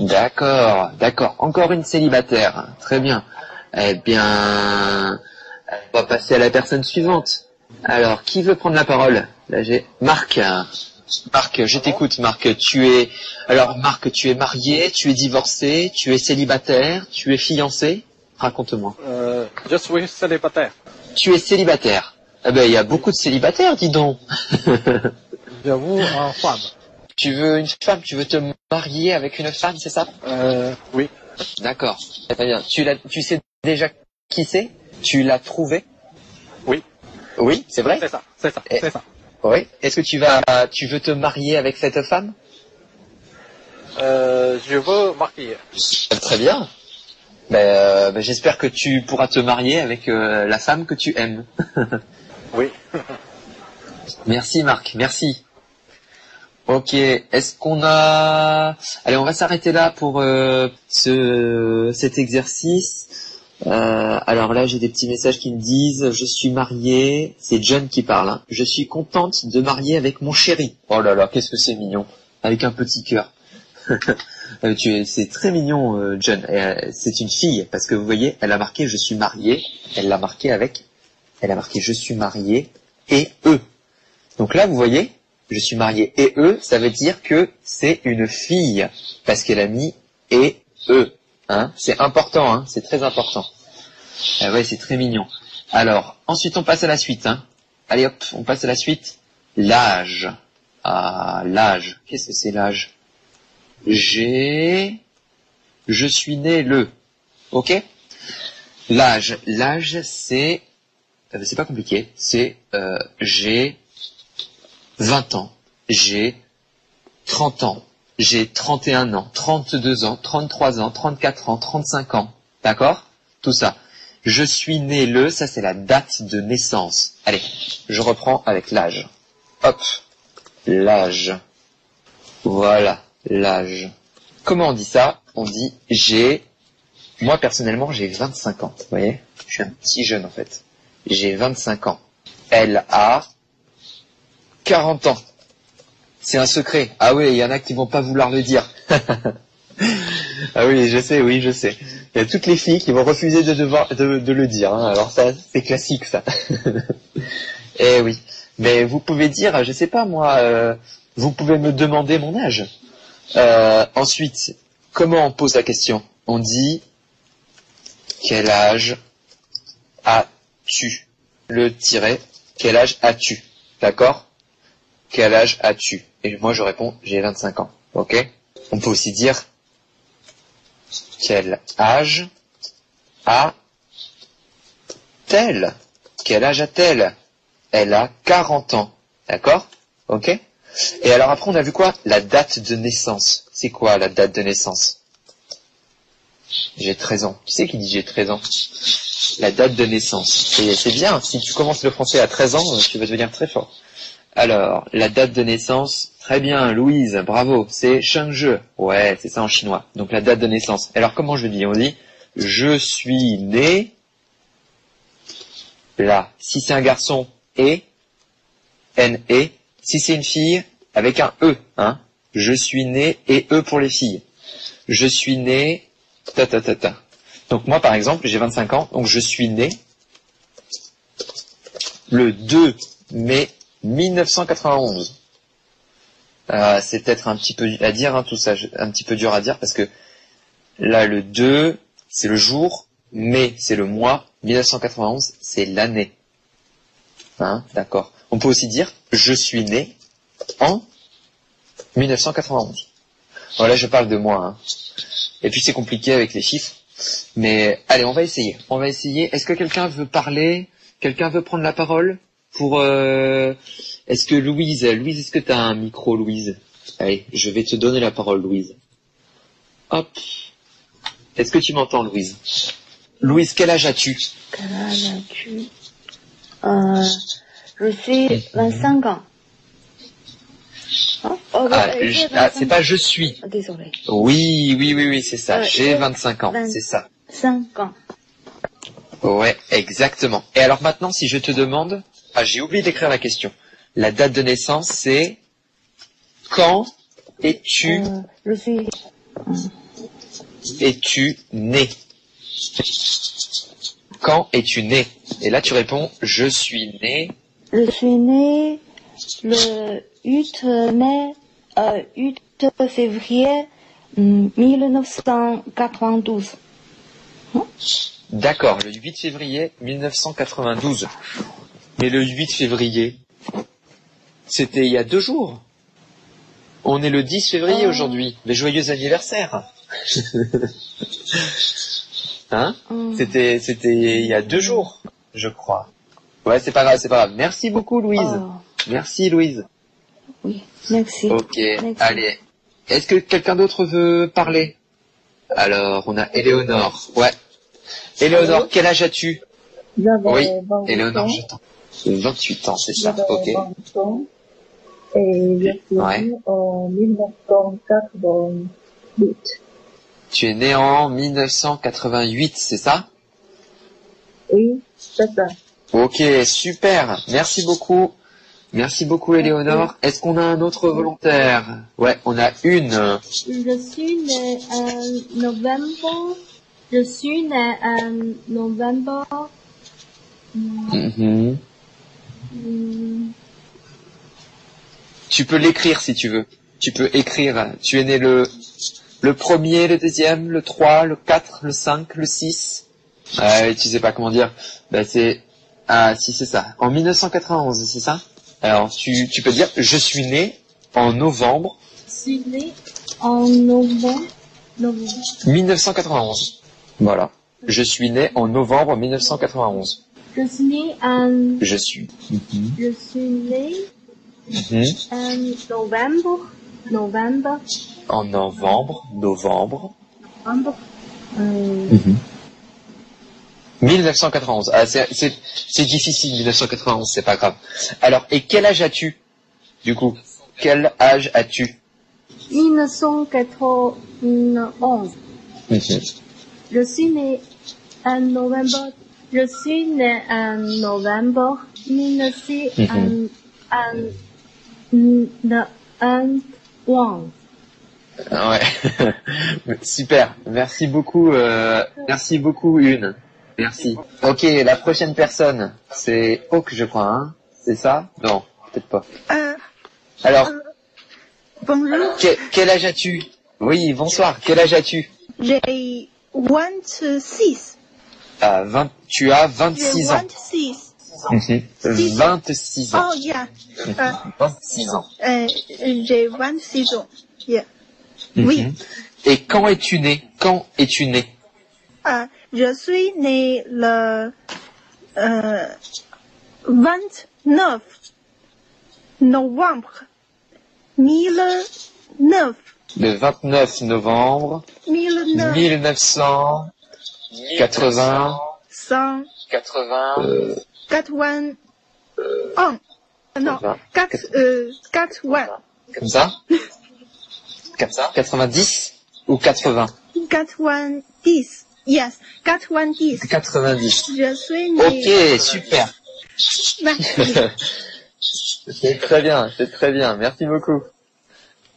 D'accord, d'accord. Encore une célibataire. Très bien. Eh bien, on va passer à la personne suivante. Alors, qui veut prendre la parole? Là, j'ai Marc. Marc, je t'écoute, Marc. Tu es, alors, Marc, tu es marié, tu es divorcé, tu es célibataire, tu es fiancé? Raconte-moi. Euh, je suis célibataire. Tu es célibataire. Eh ben, il y a beaucoup de célibataires, dis donc. Je veux une femme. tu veux une femme, tu veux te marier avec une femme, c'est ça? Euh, oui. D'accord. Très bien. Tu, tu sais déjà qui c'est? Tu l'as trouvé? Oui. Oui, c'est vrai? C'est ça, c'est ça, Eh. c'est ça. Oui. Est-ce que tu vas, tu veux te marier avec cette femme? Euh, je veux marier. Euh, Très bien. Ben, euh, ben, j'espère que tu pourras te marier avec euh, la femme que tu aimes. Oui. Merci Marc, merci. Ok, est-ce qu'on a... Allez, on va s'arrêter là pour euh, ce, cet exercice. Euh, alors là, j'ai des petits messages qui me disent, je suis mariée, c'est John qui parle, hein. je suis contente de marier avec mon chéri. Oh là là, qu'est-ce que c'est mignon, avec un petit cœur. Euh, c'est très mignon, John. C'est une fille, parce que vous voyez, elle a marqué je suis mariée, elle l'a marqué avec, elle a marqué je suis mariée et eux. Donc là, vous voyez, je suis marié et eux, ça veut dire que c'est une fille, parce qu'elle a mis et eux. Hein c'est important, hein c'est très important. Ah ouais, c'est très mignon. Alors, ensuite on passe à la suite. Hein. Allez hop, on passe à la suite. L'âge. Ah, l'âge. Qu'est-ce que c'est l'âge? J'ai... Je suis né le. Ok? L'âge. L'âge, c'est... euh, C'est pas compliqué. C'est euh, j'ai 20 ans, j'ai 30 ans, j'ai 31 ans, 32 ans, 33 ans, 34 ans, 35 ans. D'accord? Tout ça. Je suis né le, ça c'est la date de naissance. Allez, je reprends avec l'âge. Hop, l'âge. Voilà, l'âge. Comment on dit ça? On dit j'ai... Moi personnellement j'ai 25 ans, vous voyez? Je suis un petit jeune en fait. J'ai 25 ans. Elle a 40 ans. C'est un secret. Ah oui, il y en a qui vont pas vouloir le dire. ah oui, je sais, oui, je sais. Il y a toutes les filles qui vont refuser de, le dire. hein. Alors ça, c'est classique, ça. eh oui. Mais vous pouvez dire, je sais pas moi, euh, vous pouvez me demander mon âge. Euh, ensuite, comment on pose la question? On dit, quel âge as-tu Le tiret, quel âge as-tu D'accord? Quel âge as-tu? Et moi je réponds, j'ai 25 ans. Ok? On peut aussi dire, quel âge a-t-elle? Quel âge a-t-elle? Elle a 40 ans. D'accord? Ok? Et alors après on a vu quoi? La date de naissance. C'est quoi la date de naissance? J'ai 13 ans. Qui c'est qui dit j'ai 13 ans? La date de naissance. C'est bien. Si tu commences le français à 13 ans, tu vas devenir très fort. Alors, la date de naissance, Très bien, Louise, bravo. C'est Shengzhe. Ouais, c'est ça en chinois. Donc la date de naissance. Alors comment je dis? On dit je suis né là. Si c'est un garçon, et N E. Si c'est une fille, avec un E, hein. Je suis né et E pour les filles. Je suis né ta ta ta ta. Donc moi par exemple, j'ai 25 ans, donc je suis né le 2 mai 1991. Euh, c'est peut-être un petit peu à dire hein, tout ça, un petit peu dur à dire parce que là le 2 c'est le jour, mai c'est le mois, 1991 c'est l'année. Hein, d'accord. On peut aussi dire je suis né en 1991. Voilà, je parle de moi. hein. Et puis c'est compliqué avec les chiffres. Mais allez, on va essayer. On va essayer. Est-ce que quelqu'un veut parler? Quelqu'un veut prendre la parole pour euh, Est-ce que Louise, Louise, est-ce que tu as un micro, Louise? Allez, je vais te donner la parole, Louise. Hop. Est-ce que tu m'entends, Louise? Louise, quel âge as-tu? Quel âge as-tu? Euh, Je suis 25 ans. Hein? Oh, ah, euh, je- ah, 25 c'est pas je suis. Désolé. Oui, oui, oui, oui, c'est ça. Euh, J'ai j'ai 25 ans, 20. c'est ça. 5 ans. Ouais, exactement. Et alors maintenant, si je te demande, ah, j'ai oublié d'écrire la question. La date de naissance, c'est quand es-tu Euh, je suis es-tu né? Quand es-tu né? Et là, tu réponds je suis né. Je suis né le 8 mai, 8 février hum, 1992. D'accord, le 8 février 1992. Mais le 8 février, c'était il y a deux jours. On est le 10 février Oh. aujourd'hui. Les joyeux anniversaires. hein? Hum. C'était, c'était il y a deux jours, je crois. Ouais, c'est pas grave, c'est pas grave. Merci beaucoup, Louise. Oh, Merci, Louise. Oui, merci. Ok, Merci. allez. Est-ce que quelqu'un d'autre veut parler? Alors, on a Éléonore. Ouais. Éléonore, quel âge as-tu? Oui, 28 Éléonore, j'attends. 28 ans, c'est ça. Ok. 28 ans. Et je suis Ouais. née en 1988. Tu es né en 1988, c'est ça? Oui, c'est ça. Ok, super. Merci beaucoup. Merci beaucoup, Éléonore. Est-ce qu'on a un autre volontaire? Ouais, on a une. Je suis né en novembre. Je suis né en novembre. Mhm. Hmm, Tu peux l'écrire si tu veux. Tu peux écrire. Tu es né le, le premier, le deuxième, le 3, le 4, le 5, le 6. Euh, tu sais pas comment dire. Bah, c'est, ah, si c'est ça. En 1991, c'est ça? Alors, tu, tu peux dire, je suis né en novembre Je suis né en novembre. novembre. 1991. Voilà. Je suis né en novembre 1991. Je suis né en. Je suis. Je suis né Mhm. en novembre. Novembre. En novembre, novembre. Novembre. Euh, 1991. Ah, c'est, difficile, 1991, c'est pas grave. Alors, et quel âge as-tu, du coup Quel âge as-tu 1991. Mhm. Je suis né en novembre. Je suis né en novembre 1991. Ah Ouais. Super. Merci beaucoup. euh, merci beaucoup, une. Merci. Ok, la prochaine personne, c'est Hawk, je crois. Hein c'est ça? Non, peut-être pas. Euh, Alors, bonjour, que- quel âge as-tu? Oui, bonsoir. Quel âge as-tu? J'ai 26. ah, 20, Tu as J'ai 26 ans. 26. Mhm. 26 ans. Oh, yeah. Euh, 26 ans. euh, j'ai 26 ans. Yeah. Oui. Mhm. Et quand es-tu né? Quand es-tu né? Ah, je suis né le euh, 29 novembre 1009. Le 29 novembre 1009. 1980. 100, 80, Euh, 81. Non, 4, euh, 80. Comme ça? Comme ça 90 ou 80 90. Yes, 90. 90. Je suis né. Ok, super. Merci. C'est très bien, c'est très bien. Merci beaucoup.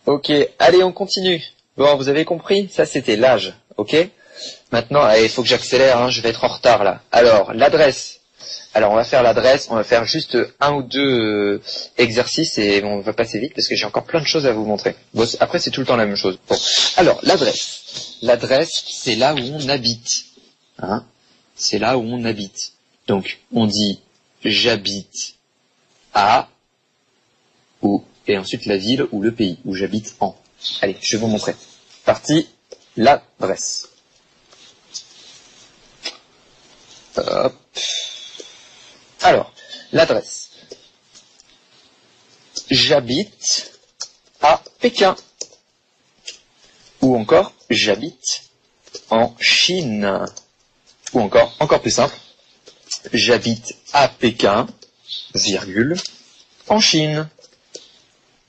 Ok, allez, on continue. Bon, vous avez compris? Ça, c'était l'âge. Ok? Maintenant, il faut que j'accélère. hein, je vais être en retard là. Alors, l'adresse. Alors, on va faire l'adresse. On va faire juste un ou deux euh, exercices et on va passer vite parce que j'ai encore plein de choses à vous montrer. Bon, après, c'est tout le temps la même chose. Bon. Alors, l'adresse. L'adresse, c'est là où on habite. Hein c'est là où on habite. Donc, on dit j'habite à ou et ensuite la ville ou le pays où j'habite en. Allez, je vais vous montrer. Partie l'adresse. Hop. Alors, l'adresse. J'habite à Pékin. Ou encore, j'habite en Chine. Ou encore, encore plus simple, j'habite à Pékin, virgule, en Chine.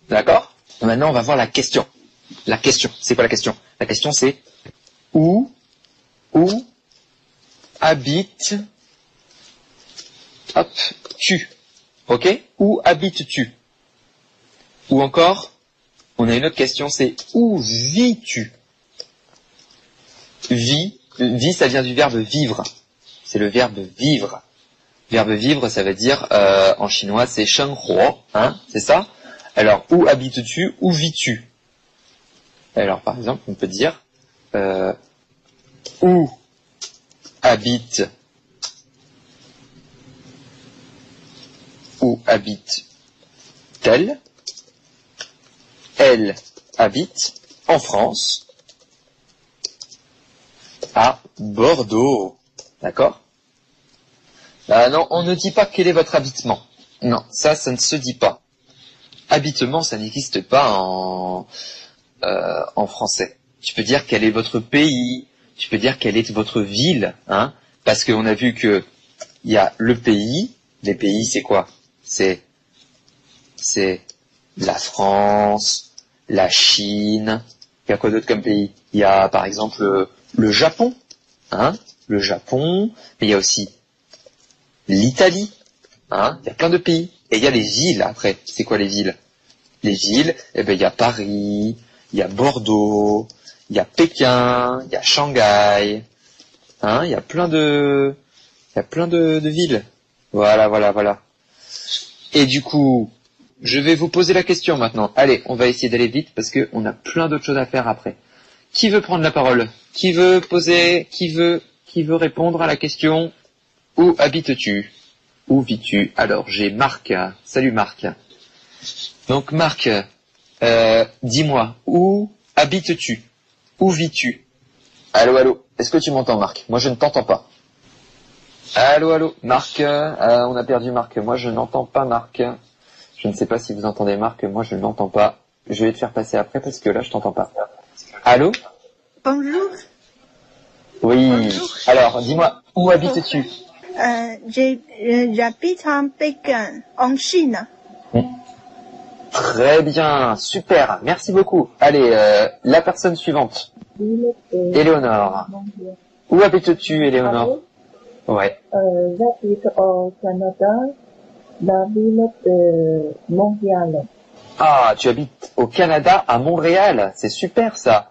D'accord? Maintenant, on va voir la question. La question, c'est quoi la question? La question, c'est où, où habite, hop, tu. Ok? Où habites-tu? Ou encore, on a une autre question, c'est où vis-tu? Vis, vie, ça vient du verbe vivre. C'est le verbe vivre. Verbe vivre, ça veut dire euh, en chinois, c'est sheng huo, hein, c'est ça? Alors, où habites-tu? Où vis-tu? Alors, par exemple, on peut dire euh, où habite où habite telle Elle habite en France à Bordeaux. D'accord? Ah non, on ne dit pas quel est votre habitement. Non, ça, ça ne se dit pas. Habitement, ça n'existe pas en, euh, français. Tu peux dire quel est votre pays, tu peux dire quelle est votre ville, hein, parce qu'on a vu que il y a le pays. Les pays, c'est quoi? C'est la France, la Chine. Il y a quoi d'autre comme pays Il y a par exemple euh, le Japon, hein, le Japon. Mais il y a aussi l'Italie, hein. Il y a plein de pays. Et il y a les villes après. C'est quoi les villes Les villes, eh ben il y a Paris, il y a Bordeaux, il y a Pékin, il y a Shanghai, hein, il y a plein de, il y a plein de villes. Voilà, voilà, voilà. Et du coup, je vais vous poser la question maintenant. Allez, on va essayer d'aller vite parce que on a plein d'autres choses à faire après. Qui veut prendre la parole? Qui veut poser Qui veut Qui veut répondre à la question? Où habites-tu? Où vis-tu? Alors, j'ai Marc. Salut Marc. Donc Marc, euh, dis-moi, où habites-tu? Où vis-tu? Allô, allô. Est-ce que tu m'entends, Marc? Moi, je ne t'entends pas. Allô, allô. Marc, euh, on a perdu Marc. Moi, je n'entends pas Marc. Je ne sais pas si vous entendez Marc. Moi, je ne l'entends pas. Je vais te faire passer après parce que là, je t'entends pas. Allô Bonjour. Oui. Alors, dis-moi, où habites-tu? Euh, euh, J'habite en Pékin, en Chine. Très bien, super, merci beaucoup. Allez, euh, la personne suivante, Éléonore. Où habites-tu, Éléonore? Ouais. Euh, j'habite au Canada, la ville de Montréal. Ah, tu habites au Canada, à Montréal. C'est super ça.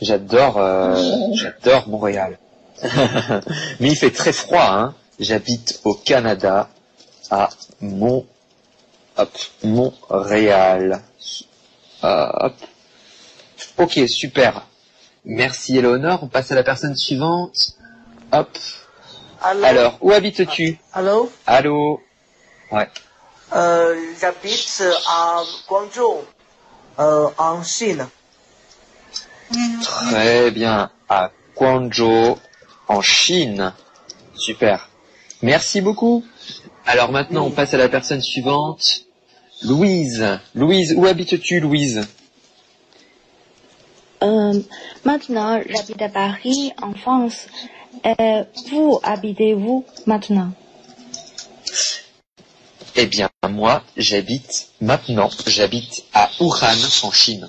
J'adore, euh, j'adore Montréal. Mais il fait très froid, hein. J'habite au Canada, à Mont, hop, Montréal. Euh, hop. Ok, super. Merci Éléonore. On passe à la personne suivante. Hop. Allô Alors, où habites-tu? Allô Allô Ouais. euh, J'habite à Guangzhou, euh, en Chine. Très bien. À Guangzhou, en Chine. Super. Merci beaucoup. Alors maintenant, on passe à la personne suivante. Louise. Louise, où habites-tu, Louise? Euh, maintenant, j'habite à Paris, en France. Et vous habitez-vous maintenant? Eh bien, moi, j'habite maintenant, j'habite à Wuhan, en Chine.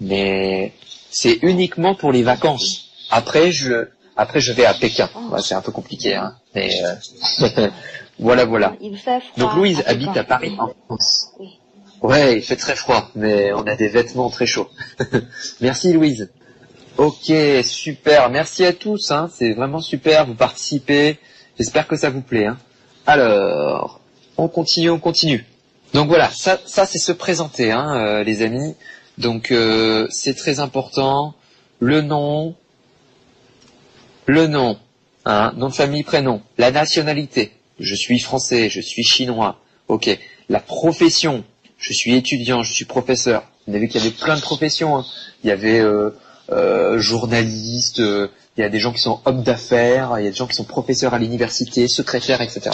Mais c'est uniquement pour les vacances. Après, je, après, je vais à Pékin. Ouais, c'est un peu compliqué, hein. Mais euh, voilà, voilà. Il fait froid. Donc Louise à habite à Paris, en France. Oui. Ouais, il fait très froid, mais on a des vêtements très chauds. Merci Louise. Ok, super. Merci à tous. Hein. C'est vraiment super. Vous participez. J'espère que ça vous plaît. Hein. Alors, on continue, on continue. Donc voilà, ça, c'est se présenter, hein, euh, les amis. Donc euh, c'est très important. Le nom, le nom, hein, nom de famille, prénom, la nationalité. Je suis français, je suis chinois. Ok. La profession. Je suis étudiant, je suis professeur. Vous avez vu qu'il y avait plein de professions. hein. Il y avait euh, euh, journaliste, il y a des gens qui sont hommes d'affaires, il y a des gens qui sont professeurs à l'université, secrétaires, etc.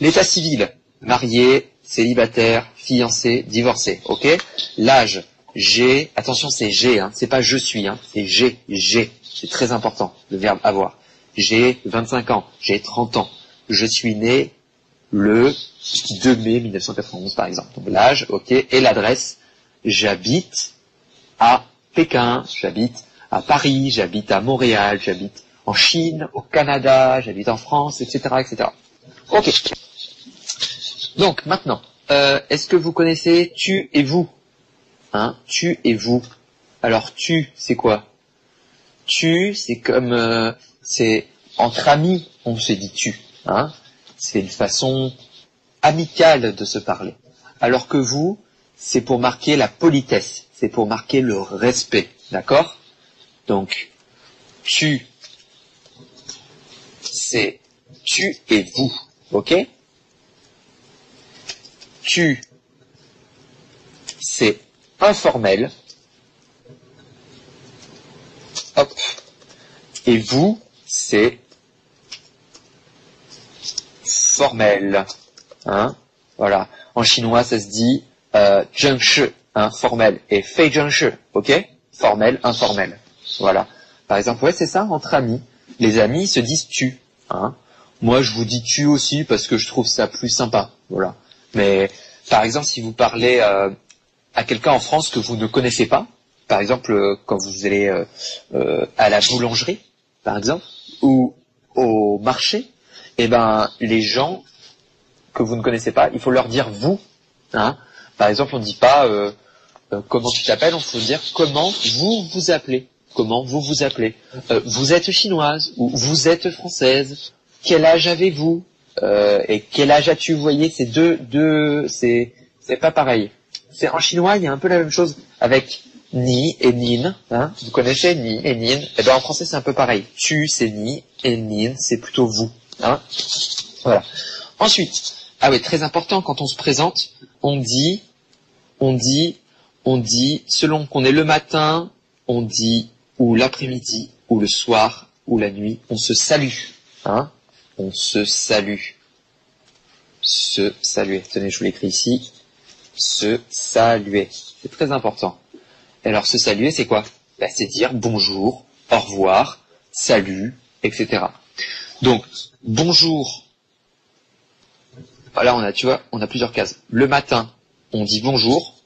L'état civil, marié, célibataire, fiancé, divorcé. Ok? L'âge, j'ai, attention c'est j'ai, hein, c'est pas je suis, hein, c'est j'ai, j'ai. C'est très important, le verbe avoir. J'ai 25 ans, j'ai 30 ans. Je suis né le 2 mai 1991 par exemple. L'âge, ok, et l'adresse, j'habite à Pékin, j'habite à Paris, j'habite à Montréal, j'habite en Chine, au Canada, j'habite en France, etc., etc. Donc maintenant, euh, est-ce que vous connaissez tu et vous Hein, tu et vous. Alors tu, c'est quoi Tu, c'est comme, euh, c'est entre amis, on se dit tu. Hein c'est une façon amicale de se parler. Alors que vous, c'est pour marquer la politesse, c'est pour marquer le respect, d'accord? Donc, tu, c'est tu et vous, ok? tu, c'est informel. Hop. Et vous, c'est formel. Hein voilà. En chinois, ça se dit euh, hein, formel, et fei ok? Formel, informel. Voilà. Par exemple, ouais, c'est ça, entre amis. Les amis se disent tu. Hein Moi, je vous dis tu aussi parce que je trouve ça plus sympa. Voilà. Mais par exemple, si vous parlez euh, à quelqu'un en France que vous ne connaissez pas, par exemple, euh, quand vous allez euh, à la boulangerie, par exemple, ou au marché, eh ben, les gens que vous ne connaissez pas, il faut leur dire vous. Hein Par exemple, on ne dit pas comment tu t'appelles, on faut dire comment vous vous appelez. Comment vous vous appelez. Vous êtes chinoise ou vous êtes française. Quel âge avez-vous? Euh, Et quel âge as-tu voyez, c'est deux, deux, c'est, c'est pas pareil. C'est en chinois, il y a un peu la même chose avec ni et nin. Hein vous connaissez ni et nin Eh ben en français, c'est un peu pareil. Tu, c'est ni et nin, c'est plutôt vous. Hein voilà. Ensuite, ah oui, très important, quand on se présente, on dit, on dit, on dit, selon qu'on est le matin, on dit, ou l'après-midi, ou le soir, ou la nuit, on se salue. Hein on se salue. Se saluer. Tenez, je vous l'écris ici. Se saluer. C'est très important. Alors, se saluer, c'est quoi? Ben, C'est dire bonjour, au revoir, salut, etc. Donc, bonjour. Voilà, on a, tu vois, on a plusieurs cases. Le matin, on dit bonjour.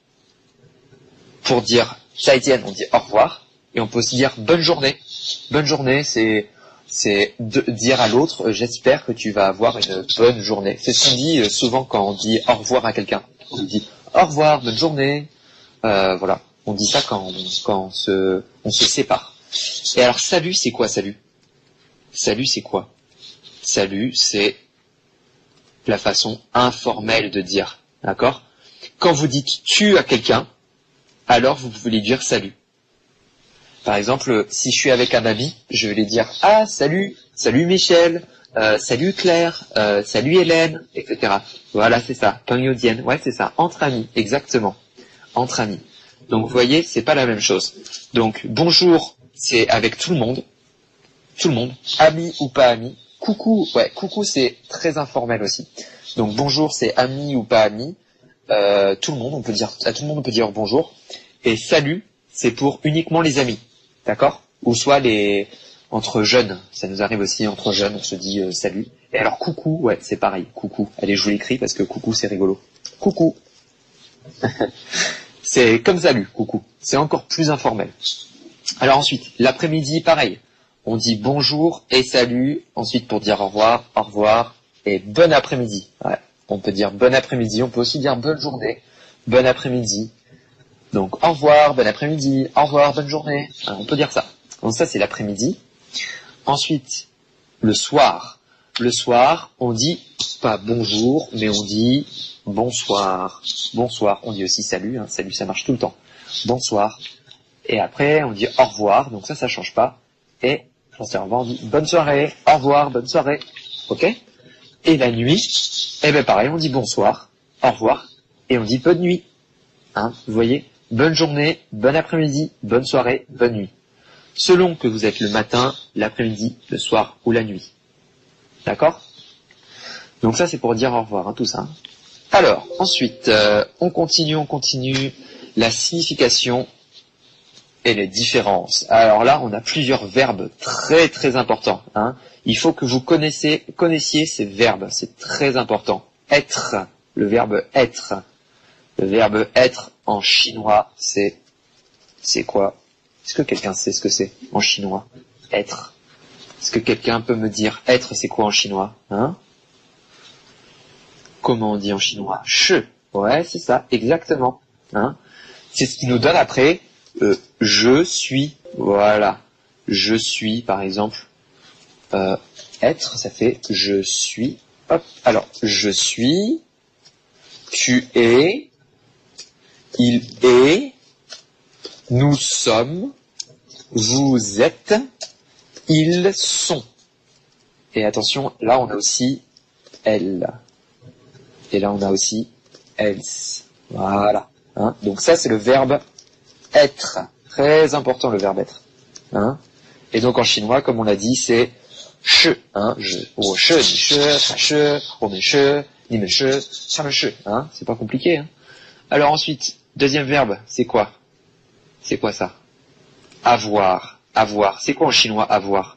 Pour dire Zaijian, on dit au revoir. Et on peut aussi dire bonne journée. Bonne journée, c'est c'est de dire à l'autre, euh, j'espère que tu vas avoir une bonne journée. C'est ce qu'on dit euh, souvent quand on dit au revoir à quelqu'un. On dit au revoir, bonne journée. Euh, voilà, on dit ça quand, quand on, se, on se sépare. Et alors salut, c'est quoi salut? Salut, c'est quoi? Salut, c'est la façon informelle de dire. D'accord? Quand vous dites tu à quelqu'un, alors vous pouvez lui dire salut. Par exemple, si je suis avec un ami, je vais lui dire ah salut, salut Michel, euh, salut Claire, euh, salut Hélène, etc. Voilà, c'est ça. Pengyodienne, ouais, c'est ça. Entre amis, exactement. Entre amis. Donc vous voyez, c'est pas la même chose. Donc bonjour, c'est avec tout le monde, tout le monde, ami ou pas ami. Coucou, ouais, coucou, c'est très informel aussi. Donc bonjour, c'est ami ou pas ami. Euh, tout le monde, on peut dire à tout le monde, on peut dire bonjour. Et salut, c'est pour uniquement les amis. D'accord? Ou soit les, entre jeunes, ça nous arrive aussi entre jeunes, on se dit euh, salut. Et alors coucou, ouais, c'est pareil, coucou. Allez, je vous l'écris parce que coucou, c'est rigolo. Coucou. c'est comme salut, coucou. C'est encore plus informel. Alors ensuite, l'après-midi, pareil. On dit bonjour et salut. Ensuite, pour dire au revoir, au revoir et bon après-midi. Ouais. On peut dire bon après-midi. On peut aussi dire bonne journée, bon après-midi. Donc au revoir, bon après-midi, au revoir, bonne journée. On peut dire ça. Donc ça, c'est l'après-midi. Ensuite, le soir. Le soir, on dit pas bonjour, mais on dit bonsoir. Bonsoir. On dit aussi salut. Hein. Salut, ça marche tout le temps. Bonsoir. Et après, on dit au revoir. Donc ça, ça change pas. Et on dit bonne soirée, au revoir, bonne soirée. Ok? Et la nuit, eh ben pareil, on dit bonsoir, au revoir, et on dit bonne nuit. Hein, vous voyez? Bonne journée, bon après-midi, bonne soirée, bonne nuit. Selon que vous êtes le matin, l'après-midi, le soir ou la nuit. D'accord? Donc ça, c'est pour dire au revoir, hein, tout ça. Alors, ensuite, euh, on continue, on continue la signification et les différences. Alors là, on a plusieurs verbes très très importants. Hein. Il faut que vous connaissiez, connaissiez ces verbes, c'est très important. Être, le verbe être. Le verbe être en chinois, c'est c'est quoi? Est-ce que quelqu'un sait ce que c'est en chinois? Être. Est-ce que quelqu'un peut me dire être, c'est quoi en chinois? Hein? Comment on dit en chinois? Che. Ouais, c'est ça, exactement. Hein? C'est ce qui nous donne après euh, je suis. Voilà. Je suis, par exemple. Euh, être, ça fait je suis. Hop. Alors, je suis. Tu es. Il est. Nous sommes. Vous êtes. Ils sont. Et attention, là on a aussi elle. Et là on a aussi elles. Voilà. Hein Donc ça c'est le verbe être. Très important le verbe être. Hein Et donc en chinois, comme on l'a dit, c'est shi. Hein je, oh, shi, sa shi, oh, me shi, ni me shi, ça me shi. Hein c'est pas compliqué. Alors ensuite, deuxième verbe, c'est quoi? C'est quoi ça? Avoir. Avoir. C'est quoi en chinois avoir?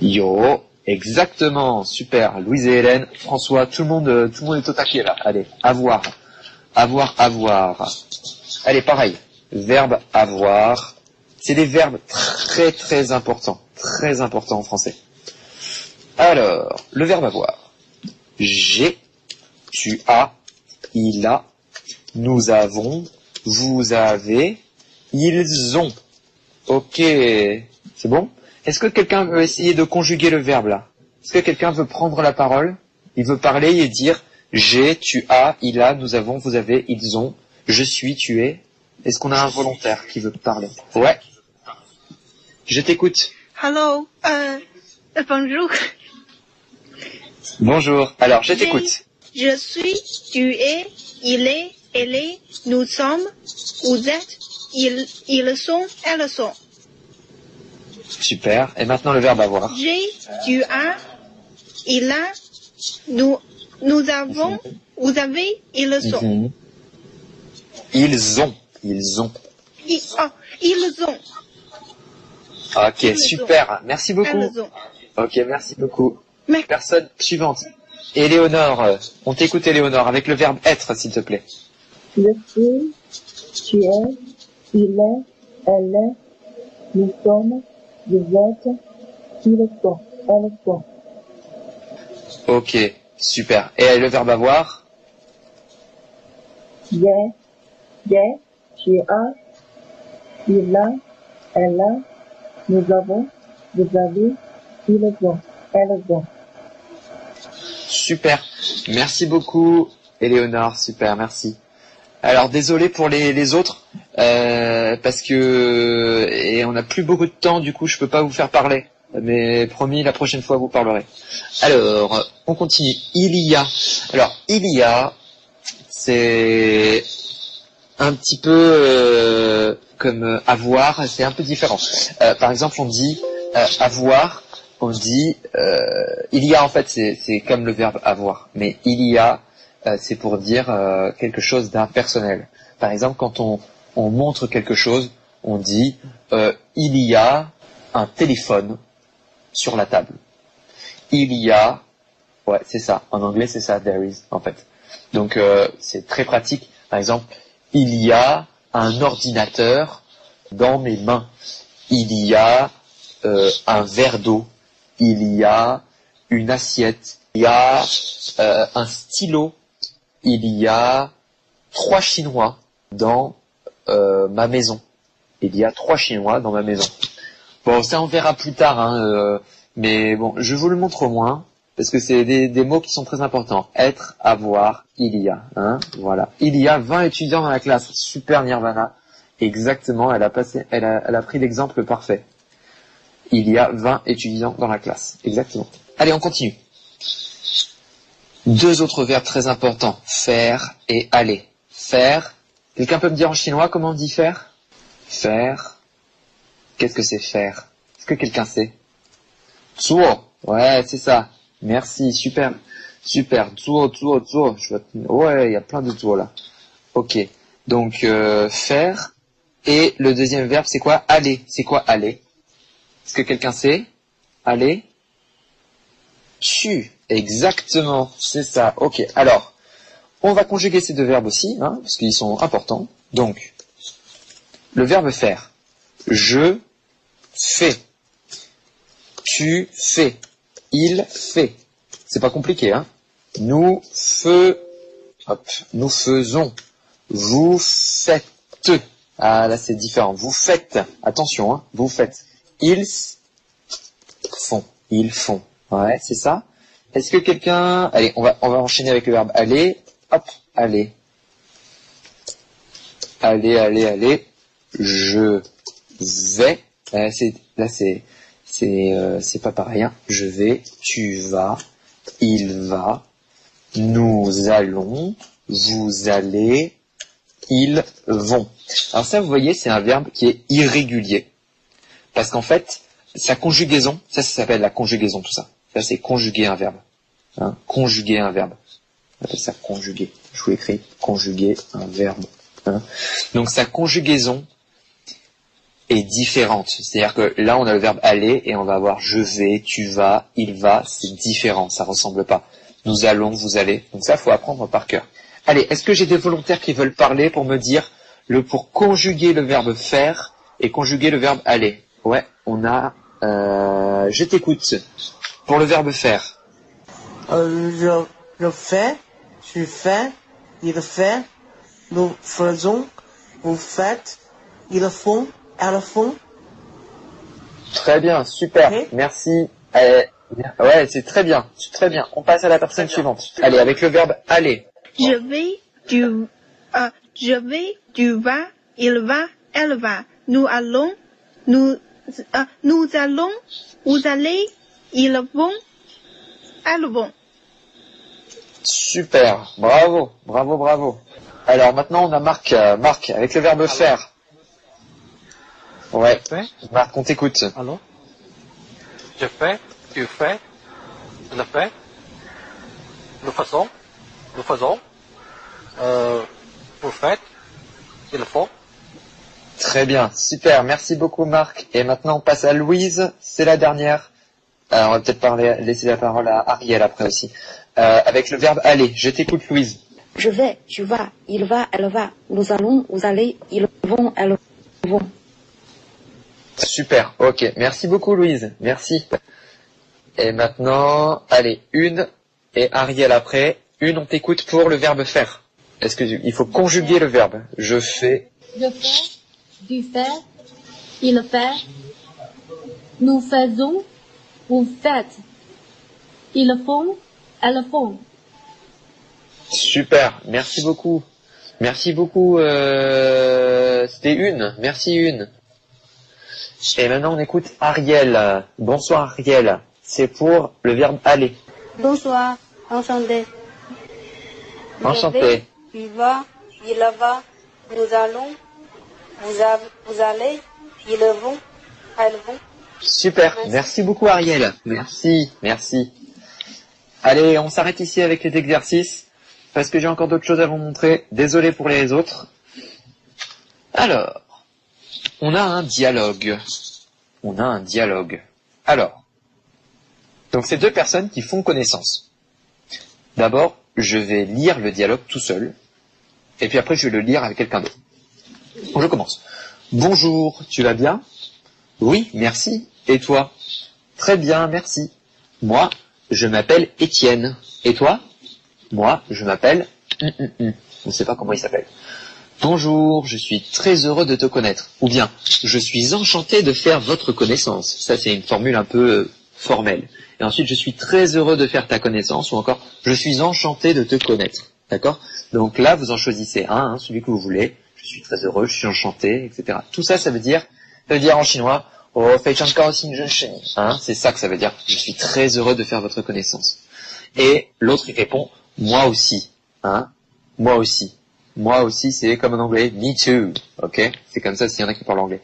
Yo. Exactement. Super. Louise et Hélène, François, tout le monde, tout le monde est au taquet là. Allez, avoir. Avoir, avoir. Allez, pareil. Verbe avoir. C'est des verbes très très importants. Très importants en français. Alors, le verbe avoir. J'ai, tu as, il a, nous avons, vous avez, ils ont. Ok. C'est bon? Est-ce que quelqu'un veut essayer de conjuguer le verbe là? Est-ce que quelqu'un veut prendre la parole? Il veut parler et dire j'ai, tu as, il a, nous avons, vous avez, ils ont, je suis, tu es. Est-ce qu'on a un volontaire qui veut parler? Ouais. Je t'écoute. Hello, euh, bonjour. Bonjour. Alors, je t'écoute. Je suis, tu es, il est, elle est, nous sommes, vous êtes, ils, ils sont, elles sont. Super. Et maintenant le verbe avoir. J'ai, tu as, il a, nous, nous avons, vous avez, ils sont. Mhm. Ils ont. Ils ont. Ils, oh, ils ont. Ok, Ils super. Merci beaucoup. Ok, merci beaucoup. Mais- Personne suivante. Éléonore, on t'écoute Éléonore, avec le verbe être, s'il te plaît. Je suis, tu es, il est, elle est, nous sommes, vous êtes, ils sont, elles sont. Ok, super. Et le verbe avoir? J'ai, j'ai, tu as, il a, elle a, nous avons, vous avez, ils ont, elles ont. Super. Merci beaucoup, Éléonore. Super, merci. Alors désolé pour les, autres, euh, parce que et on n'a plus beaucoup de temps, du coup je peux pas vous faire parler. Mais promis, la prochaine fois vous parlerez. Alors, on continue. Il y a. Alors, il y a, c'est un petit peu euh, comme euh, avoir, c'est un peu différent. Par exemple, on dit avoir, on dit euh, il y a en fait, c'est comme le verbe avoir, mais il y a, euh, c'est pour dire euh, quelque chose d'impersonnel. Par exemple, quand on, on montre quelque chose, on dit il y a un téléphone sur la table. Il y a, ouais, c'est ça. En anglais, c'est ça, there is, en fait. Donc, c'est très pratique. Par exemple, il y a un ordinateur dans mes mains. Il y a un verre d'eau. Il y a une assiette. Il y a euh, un stylo. Il y a trois Chinois dans euh, ma maison. Il y a trois Chinois dans ma maison. Bon, ça on verra plus tard, hein, euh, mais bon, je vous le montre au moins parce que c'est des, mots qui sont très importants. Être, avoir, il y a. Hein, voilà. Il y a 20 étudiants dans la classe. Super Nirvana. Exactement, elle a, passé, elle a, elle a pris l'exemple parfait. Il y a 20 étudiants dans la classe. Exactement. Allez, on continue. Deux autres verbes très importants. Faire et aller. Faire. Quelqu'un peut me dire en chinois comment on dit faire? Faire. Qu'est-ce que c'est faire? Est-ce que quelqu'un sait? Zuo. Ouais, c'est ça. Merci, super. Super. Zuo, zuo, zuo. Ouais, il y a plein de zuo là. Ok. Donc, euh, faire. Et le deuxième verbe, c'est quoi? Aller. C'est quoi aller? Est-ce que quelqu'un sait? Aller Tu. Exactement. C'est ça. Ok. Alors, on va conjuguer ces deux verbes aussi, hein, parce qu'ils sont importants. Donc, le verbe faire. Je fais. Tu fais. Il fait. C'est pas compliqué, hein. Nous fe... Hop. Nous faisons. Vous faites. Ah, là, c'est différent. Vous faites. Attention, hein. Vous faites. Ils font. Ils font. Ouais, c'est ça. Est-ce que quelqu'un... Allez, on va, on va enchaîner avec le verbe aller. Hop, aller. Aller, aller, aller. Je vais. Là, c'est, c'est, euh, c'est pas pareil. Hein. Je vais. Tu vas. Il va. Nous allons. Vous allez. Ils vont. Alors ça, vous voyez, c'est un verbe qui est irrégulier. Parce qu'en fait, sa conjugaison, ça, ça s'appelle la conjugaison, tout ça. Ça, c'est conjuguer un verbe. Hein, conjuguer un verbe. On appelle ça conjuguer. Je vous écris conjuguer un verbe. Hein. Donc sa conjugaison est différente. C'est-à-dire que là, on a le verbe aller et on va avoir je vais, tu vas, il va. C'est différent, ça ressemble pas. Nous allons, vous allez. Donc ça, faut apprendre par cœur. Allez, est-ce que j'ai des volontaires qui veulent parler pour me dire le pour conjuguer le verbe faire et conjuguer le verbe aller? Ouais, on a. Euh, je t'écoute. Pour le verbe faire. Euh, je, je fais, tu fais, il fait, nous faisons, vous faites, ils font, elles font. Très bien, super, merci. Euh, ouais, c'est très bien, c'est très bien. On passe à la personne suivante. Allez, avec le verbe aller. Je vais, tu, euh, je vais, tu vas, il va, elle va. Nous allons, nous, euh, nous allons, vous allez, ils vont, elles vont. Super, bravo, bravo, bravo. Alors maintenant on a Marc, euh, Marc avec le verbe faire. Ouais. Marc, on t'écoute. Alors Je fais, tu fais, je le fais, nous faisons, nous faisons, euh, vous faites, ils le font. Très bien, super, merci beaucoup Marc. Et maintenant on passe à Louise, c'est la dernière. Alors on va peut-être parler, laisser la parole à Ariel après aussi. Euh, avec le verbe aller, je t'écoute Louise. Je vais, tu vas, il va, elle va. Nous allons, vous allez, ils vont, elles vont. Super, ok, merci beaucoup Louise, merci. Et maintenant, allez, une et Ariel après. Une, on t'écoute pour le verbe faire. Est-ce que tu- il faut conjuguer le verbe Je fais. Je fais, tu fais, il fait, nous faisons, vous faites, ils font, elles font. Super, merci beaucoup. Merci beaucoup. Euh, C'était une, merci une. Et maintenant on écoute Ariel. Bonsoir Ariel. C'est pour le verbe aller. Bonsoir, enchanté. Enchanté. Il va, il va, nous allons, vous, a- vous allez, ils vont, elles vont. Super, merci beaucoup Ariel. Merci, merci. Allez, on s'arrête ici avec les exercices parce que j'ai encore d'autres choses à vous montrer. Désolé pour les autres. Alors, on a un dialogue. On a un dialogue. Alors, donc c'est deux personnes qui font connaissance. D'abord, je vais lire le dialogue tout seul, et puis après je vais le lire avec quelqu'un d'autre. Je commence. Bonjour, tu vas bien? Oui, merci. Et toi? Très bien, merci. Moi, je m'appelle Étienne. Et toi? Moi, je m'appelle... Hum, hum, hum. Je ne sais pas comment il s'appelle. Bonjour, je suis très heureux de te connaître. Ou bien, je suis enchanté de faire votre connaissance. Ça, c'est une formule un peu euh, formelle. Et ensuite, je suis très heureux de faire ta connaissance. Ou encore, je suis enchanté de te connaître. D'accord? Donc là, vous en choisissez un, hein, celui que vous voulez. Je suis très heureux, je suis enchanté, etc. Tout ça, ça veut dire, ça veut dire en chinois, oh. Hein, c'est ça que ça veut dire. Je suis très heureux de faire votre connaissance. Et l'autre, il répond, moi aussi. Hein, moi aussi. Moi aussi, c'est comme en anglais, me too. Ok C'est comme ça s'il y en a qui parlent anglais.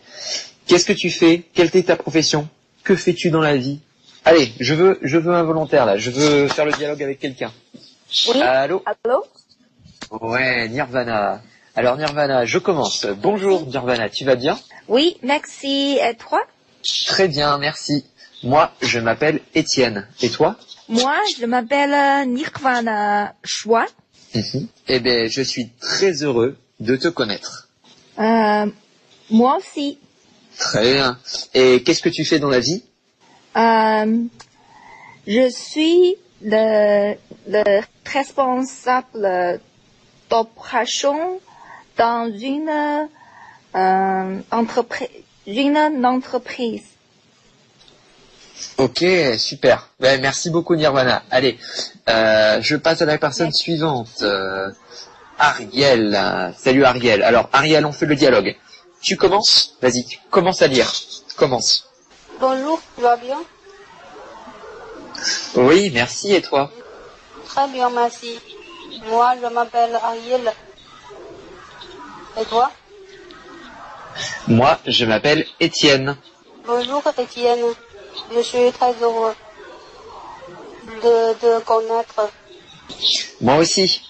Qu'est-ce que tu fais? Quelle est ta profession? Que fais-tu dans la vie? Allez, je veux, je veux un volontaire là. Je veux faire le dialogue avec quelqu'un. Oui. Allô? Allô? Ouais, Nirvana. Alors Nirvana, je commence. Bonjour Nirvana, tu vas bien? Oui, merci. Et toi? Très bien, merci. Moi, je m'appelle Étienne. Et toi? Moi, je m'appelle euh, Nirvana Chua. Mhm. Eh bien, je suis très heureux de te connaître. Euh, moi aussi. Très bien. Et qu'est-ce que tu fais dans la vie? Euh, je suis le, le responsable d'opération dans une euh, entreprise. Une entreprise. Ok, super. Ouais, merci beaucoup Nirvana. Allez, euh, je passe à la personne suivante. Euh, Ariel. Salut Ariel. Alors Ariel, on fait le dialogue. Tu commences? Vas-y, commence à lire. Commence. Bonjour, tu vas bien? Oui, merci. Et toi? Très bien, merci. Moi, je m'appelle Ariel. Et toi Moi, je m'appelle Étienne. Bonjour, Étienne. Je suis très heureux de te connaître. Moi aussi.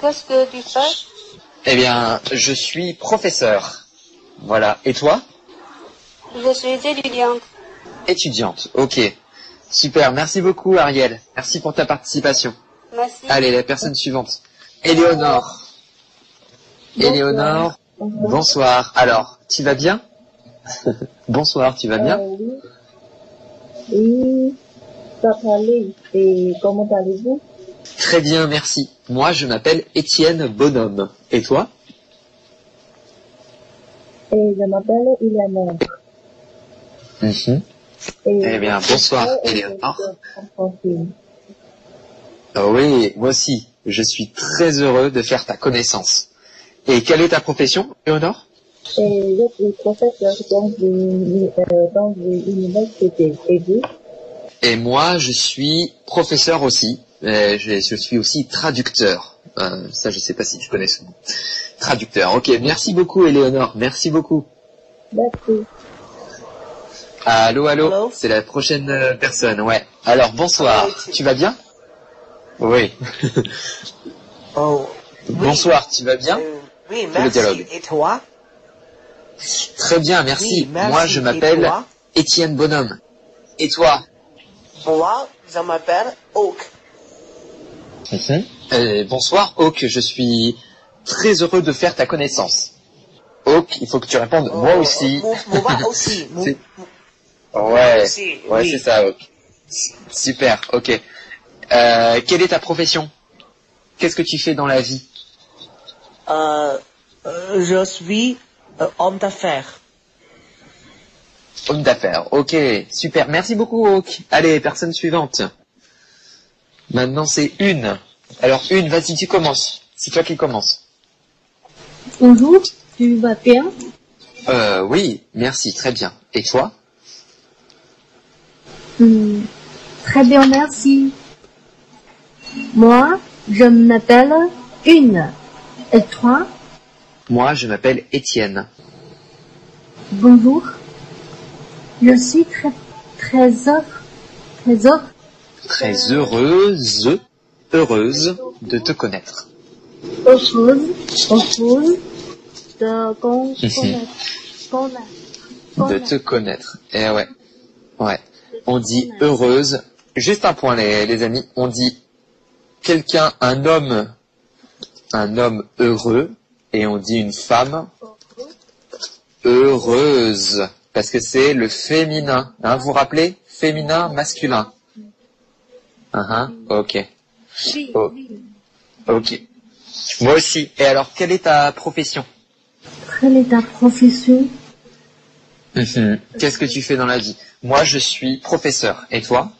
Qu'est-ce que tu fais Eh bien, je suis professeur. Voilà. Et toi Je suis étudiante. Étudiante. Ok. Super. Merci beaucoup Ariel. Merci pour ta participation. Merci. Allez, la personne suivante. Éléonore. Éléonore, bonsoir. Alors, tu vas bien? Bonsoir, tu vas bien? Euh, oui. Oui, ça va aller. Et comment allez-vous? Très bien, merci. Moi, je m'appelle Étienne Bonhomme. Et toi? Et je m'appelle Eleanor. Mhm. Eh bien, bonsoir, Eleanor. français. Ah Oui, moi aussi. Je suis très heureux de faire ta connaissance. Et quelle est ta profession, Éléonore Et je suis professeur dans une, euh, dans une université. Et vous Et moi, je suis professeur aussi. Euh, je, je suis aussi traducteur. Euh, ça, je sais pas si tu connais ce mot. Traducteur. Ok, merci beaucoup, Éléonore. Merci beaucoup. Merci. Allô, allô? Allô? C'est la prochaine euh, personne. Ouais. Alors, bonsoir. Allô, tu- Tu vas bien? Oui. Oh, oui. bonsoir. Tu vas bien? Euh, oui, le merci. dialogue. Et toi Très bien, merci. Oui, merci. Moi, je m'appelle Étienne Bonhomme. Et toi Moi, je m'appelle Oak. Euh, Bonsoir, Hawk. Je suis très heureux de faire ta connaissance. Hawk, il faut que tu répondes moi Oh, aussi. Moi, moi aussi. Moi, C'est- moi Ouais, aussi, ouais, oui. c'est ça, Hawk. Super, ok. Euh, quelle est ta profession? Qu'est-ce que tu fais dans la vie? Euh, euh, je suis euh, homme d'affaires. Homme d'affaires. Ok, super. Merci beaucoup, Hawk. Allez, personne suivante. Maintenant, c'est une. Alors, une, vas-y, tu commences. C'est toi qui commences. Bonjour, tu vas bien? Euh, oui, merci, très bien. Et toi? Hmm, Très bien, merci. Moi, je m'appelle Une. Et toi Moi, je m'appelle Étienne. Bonjour. Je suis très, très heureux, très heureux, Très heureuse, heureuse de te connaître. heureuse, heureuse de con- connaître, connaître, De te connaître. Eh ouais. Ouais. On dit heureuse. Juste un point, les, les amis. On dit quelqu'un, un homme, un homme heureux, et on dit une femme heureuse. Parce que c'est le féminin. Hein, vous vous rappelez? Féminin, masculin. Ah, ah, ok. Oh. Ok. Moi aussi. Et alors, quelle est ta profession? Quelle est ta profession? Mhm. Qu'est-ce que tu fais dans la vie? Moi, je suis professeur. Et toi?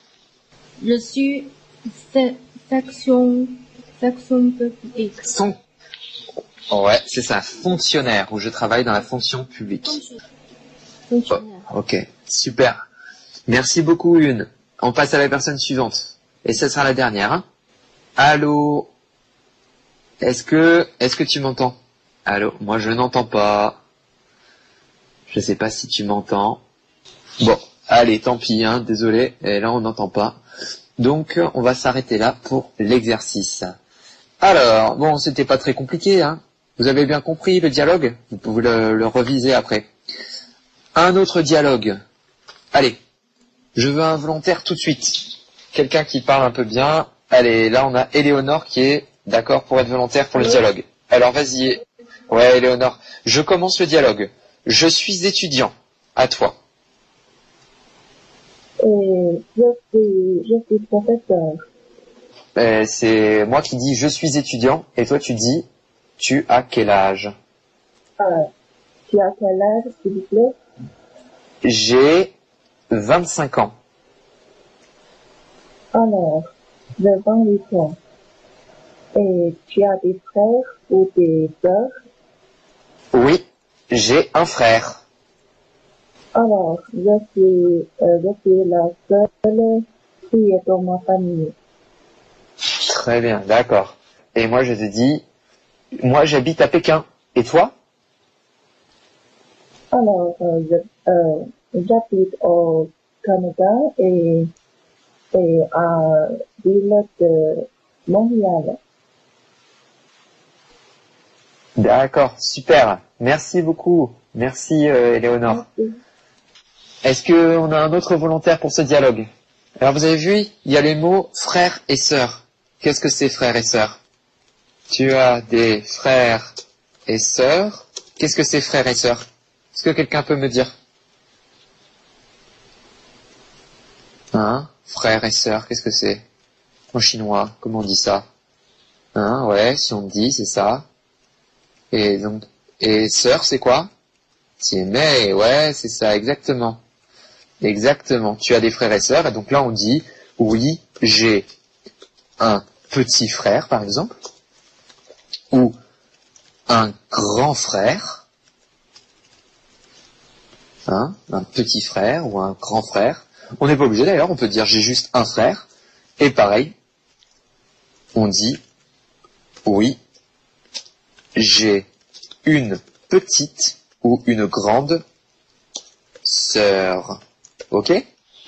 Je suis se- section, Son... Ouais, c'est ça, fonctionnaire, où je travaille dans la fonction publique. Fonctionnaire. Ok, super. Merci beaucoup, Une. On passe à la personne suivante. Et ce sera la dernière. hein. Allô? Est-ce que, est-ce que tu m'entends? Allô? Moi, je n'entends pas. Je sais pas si tu m'entends. Bon, allez, tant pis, hein, désolé. Et là, on n'entend pas. Donc, on va s'arrêter là pour l'exercice. Alors, bon, c'était pas très compliqué, hein. Vous avez bien compris le dialogue Vous pouvez le, le reviser après. Un autre dialogue. Allez, je veux un volontaire tout de suite. Quelqu'un qui parle un peu bien. Allez, là on a Éléonore qui est d'accord pour être volontaire pour le dialogue. Alors vas-y. Ouais, Éléonore. Je commence le dialogue. Je suis étudiant. À toi. Je suis, je suis professeur. Euh, c'est moi qui dis je suis étudiant et toi tu dis tu as quel âge? Euh, tu as quel âge, s'il vous plaît? J'ai 25 ans. Alors, j'ai 28 ans. Et tu as des frères ou des sœurs? Oui, j'ai un frère. Alors, je suis, euh, je suis la seule fille dans ma famille. Très bien, d'accord. Et moi je te dis, moi j'habite à Pékin. Et toi? Alors, euh, euh, j'habite au Canada et, et à ville de Montréal. D'accord, super. Merci beaucoup. Merci euh, Éléonore. Est-ce qu'on a un autre volontaire pour ce dialogue? Alors vous avez vu, il y a les mots frère et sœur. Qu'est-ce que c'est frère et sœur Tu as des frères et sœurs? Qu'est-ce que c'est frère et sœur Est-ce que quelqu'un peut me dire? Hein? Frère et sœur, qu'est-ce que c'est? En chinois, comment on dit ça? Hein? Ouais, si on dit, c'est ça. Et donc, et sœur, c'est quoi? Mais ouais, c'est ça, exactement. Exactement. Tu as des frères et sœurs, et donc là on dit, oui, j'ai un petit frère, par exemple, ou un grand frère, hein, un petit frère ou un grand frère. On n'est pas obligé d'ailleurs, on peut dire j'ai juste un frère, et pareil, on dit, oui, j'ai une petite ou une grande sœur. Ok?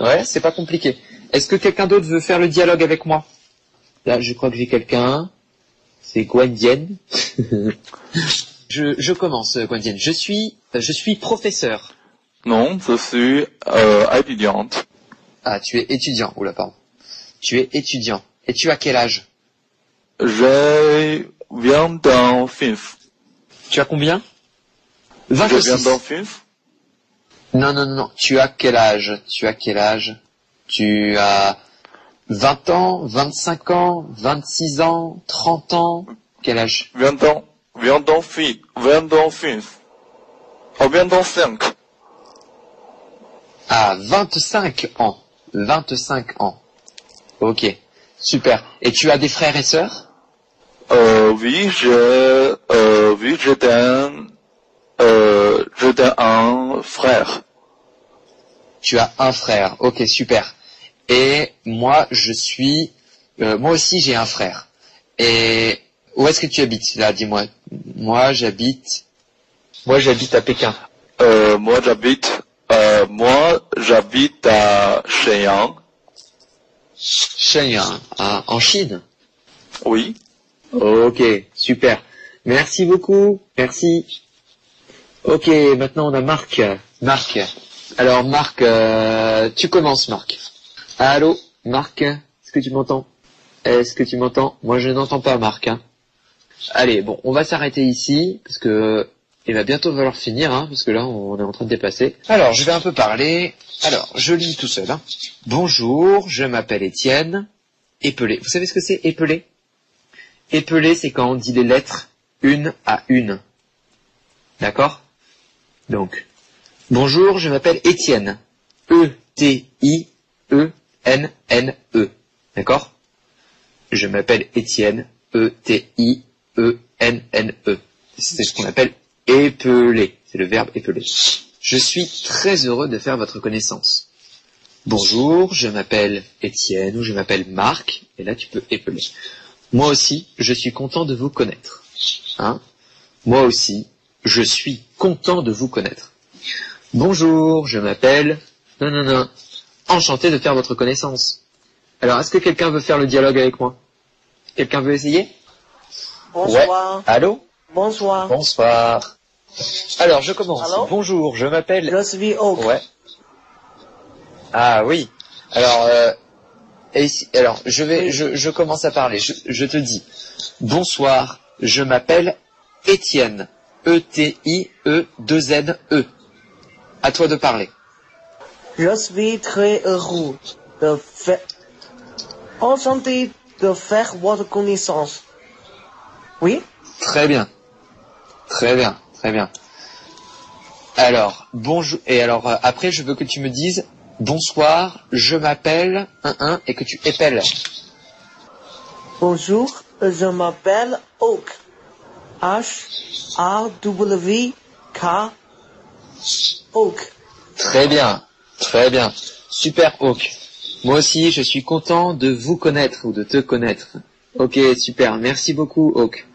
Ouais, c'est pas compliqué. Est-ce que quelqu'un d'autre veut faire le dialogue avec moi? Là, je crois que j'ai quelqu'un. C'est Guandian. je, je commence, Guandian. Je suis, je suis professeur. Non, je suis euh, étudiante. Ah, tu es étudiant. Oula, pardon. Tu es étudiant. Et tu as quel âge? Je viens d'un film. Tu as combien? Je 26. viens d'un film. Non, non, non, non. Tu as quel âge? Tu as quel âge? Tu as 20 ans, 25 ans, 26 ans, 30 ans Quel âge? Viens d'un, viens d'un film. Viens d'un film. Oh, viens d'un cinq. Ah, 25 ans. 25 ans. Ok, super. Et tu as des frères et sœurs? Euh, oui, j'ai, euh, oui, euh, un frère. Tu as un frère. Ok, super. Et moi, je suis... euh, moi aussi, j'ai un frère. Et où est-ce que tu habites Là, dis-moi? Moi, j'habite... Moi, j'habite à Pékin. Euh, moi, j'habite, euh, moi, j'habite à Shenyang. Shenyang, en Chine Oui. Ok, super. Merci beaucoup. Merci. Ok, maintenant on a Marc. Marc. Alors Marc, euh, tu commences Marc. Allô, Marc, est-ce que tu m'entends? Est-ce que tu m'entends? Moi je n'entends pas Marc. hein. Allez, bon, on va s'arrêter ici parce que il va bientôt falloir finir, hein, parce que là on est en train de dépasser. Alors, je vais un peu parler. Alors, je lis tout seul. hein. Bonjour, je m'appelle Étienne. Épelé. Vous savez ce que c'est épelé? Épelé, c'est quand on dit les lettres une à une. D'accord? Donc, bonjour, je m'appelle Étienne. E E-T-I-E-N-N-E. D'accord? Je m'appelle Étienne. E E-T-I-E-N-N-E. C'est ce qu'on appelle épeler. C'est le verbe épeler. Je suis très heureux de faire votre connaissance. Bonjour, je m'appelle Étienne ou je m'appelle Marc. Et là, tu peux épeler. Moi aussi, je suis content de vous connaître. Hein? Moi aussi, je suis content de vous connaître. Bonjour, je m'appelle... Non, non, non. Enchanté de faire votre connaissance. Alors, est-ce que quelqu'un veut faire le dialogue avec moi? Quelqu'un veut essayer? Bonsoir. Allô? Bonsoir. Bonsoir. Alors, je commence. Allô? Bonjour, je m'appelle... Je suis Oak. Ouais. Ah oui. Alors, euh, et si- alors je vais, je, je commence à parler. Je, je te dis, bonsoir. Je m'appelle Étienne. E T I E 2 N E. À toi de parler. Je suis très heureux de faire... Enchanté de faire votre connaissance. Oui? Très bien. Très bien, très bien. Alors, bonjour. Et alors, euh, après, je veux que tu me dises bonsoir, je m'appelle un un et que tu épelles. Bonjour, je m'appelle Oak. H-A-W-K. Oak. Très bien, très bien. Super, Hawk. Moi aussi, je suis content de vous connaître ou de te connaître. Ok, super. Merci beaucoup, Hawk.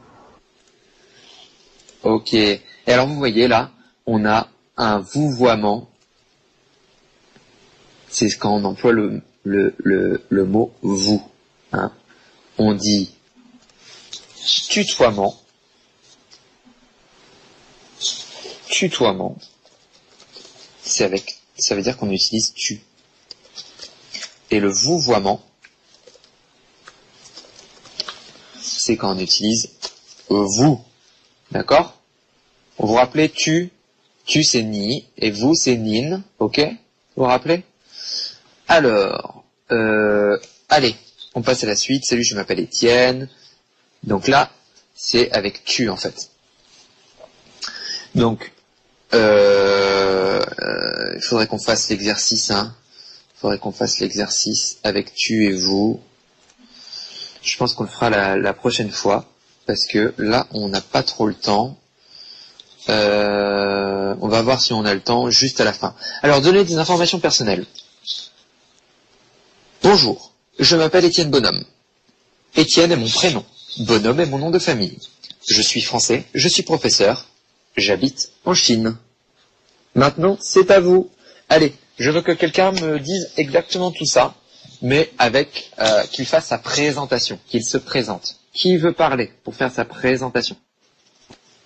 Ok. Et alors, vous voyez là, on a un vouvoiement. C'est quand on emploie le, le, le, le mot vous. hein. On dit tutoiement. Tutoiement. C'est avec, ça veut dire qu'on utilise tu. Et le vouvoiement, c'est quand on utilise vous. D'accord? Vous vous rappelez tu, tu c'est ni, et vous c'est nin, ok? Vous vous rappelez? Alors, euh, allez, on passe à la suite. Salut, je m'appelle Étienne. Donc là, c'est avec tu en fait. Donc, euh, euh, il faudrait qu'on fasse l'exercice. Hein. Il faudrait qu'on fasse l'exercice avec tu et vous. Je pense qu'on le fera la, la prochaine fois parce que là, on n'a pas trop le temps. Euh, on va voir si on a le temps juste à la fin. Alors, donner des informations personnelles. Bonjour, je m'appelle Étienne Bonhomme. Étienne est mon prénom. Bonhomme est mon nom de famille. Je suis français, je suis professeur, j'habite en Chine. Maintenant, c'est à vous. Allez, je veux que quelqu'un me dise exactement tout ça, mais avec euh, qu'il fasse sa présentation, qu'il se présente. Qui veut parler pour faire sa présentation?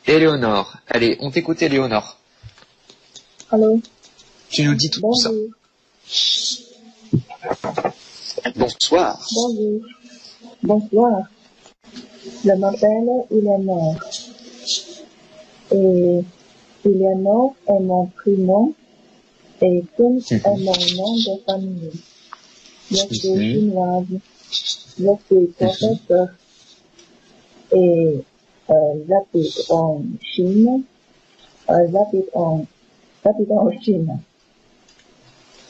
Éléonore. Allez, on t'écoute, Éléonore. Allô? Tu nous dis tout ça. Bonsoir. Bonjour. Bonsoir. Je m'appelle Eleanor. Et Eleanor est mon prénom et Kim est mon nom de famille. Je suis Mhm. chinoise. Je suis professeur. Et euh, j'habite en Chine. Euh, j'habite en, j'habite en Chine.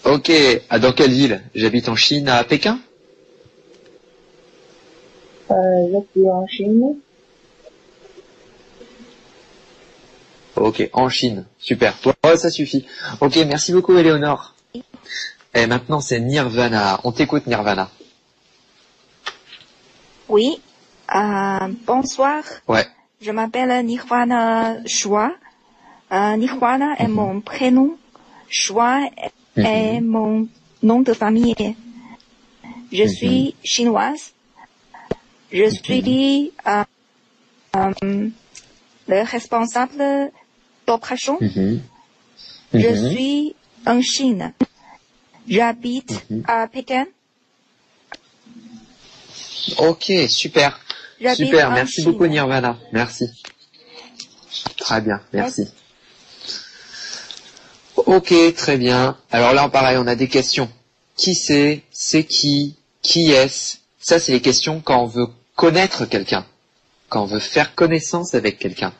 Ok, ah, dans quelle ville? J'habite en Chine, à Pékin? Euh, je suis en Chine. Ok, en Chine. Super. Ouais, ça suffit. Ok, merci beaucoup, Éléonore. Et maintenant, c'est Nirvana. On t'écoute, Nirvana. Oui. Euh, bonsoir. Ouais. Je m'appelle Nirvana Chua. Euh, Nirvana est mon prénom. Chua est mon nom de famille. Je suis chinoise. Je suis euh, le responsable Doprachon. Mhm. Je suis en Chine. J'habite Mhm. à Pékin. Ok, super. J'habite Super, merci Chine. beaucoup Nirvana. Merci. Très bien, merci. Ok, très bien. Alors là, pareil, on a des questions. Qui c'est? C'est qui? Qui est-ce? Ça, c'est les questions quand on veut connaître quelqu'un, quand on veut faire connaissance avec quelqu'un.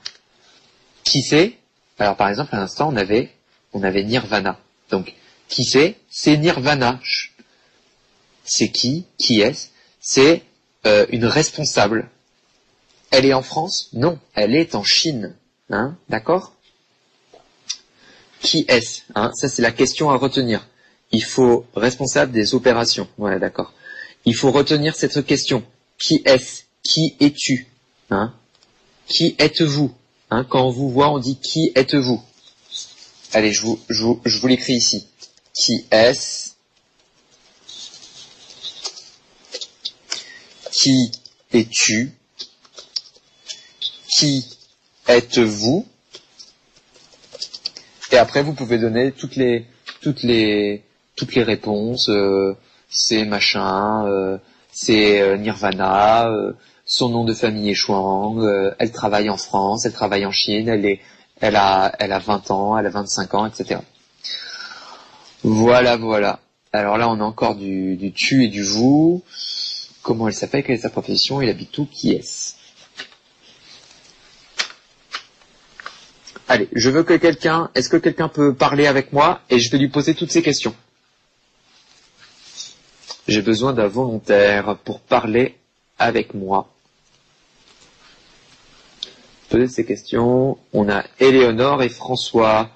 Qui c'est? Alors par exemple, à l'instant, on avait, on avait Nirvana. Donc, qui c'est? C'est Nirvana. C'est qui? Qui est-ce? C'est euh, une responsable. Elle est en France? Non, elle est en Chine. Hein? D'accord? Qui est-ce? Hein? Ça, c'est la question à retenir. Il faut responsable des opérations. Ouais, d'accord. Il faut retenir cette question. Qui est-ce? Qui es-tu? Hein? Qui êtes-vous? Hein Quand on vous voit, on dit qui êtes-vous? Allez, je vous, je vous, je vous l'écris ici. Qui est-ce Qui es-tu Qui êtes-vous? Et après, vous pouvez donner toutes les toutes les toutes les réponses. euh, c'est machin, euh, c'est euh, Nirvana, euh, son nom de famille est Chuang, euh, elle travaille en France, elle travaille en Chine, elle a elle a 20 ans, elle a 25 ans, etc. Voilà, voilà. Alors là, on a encore du, du tu et du vous. Comment elle s'appelle? Quelle est sa profession? Il habite où? Qui est-ce? Allez, je veux que quelqu'un, est-ce que quelqu'un peut parler avec moi? Et je vais lui poser toutes ces questions. J'ai besoin d'un volontaire pour parler avec moi. Poser ces questions. On a Éléonore et François.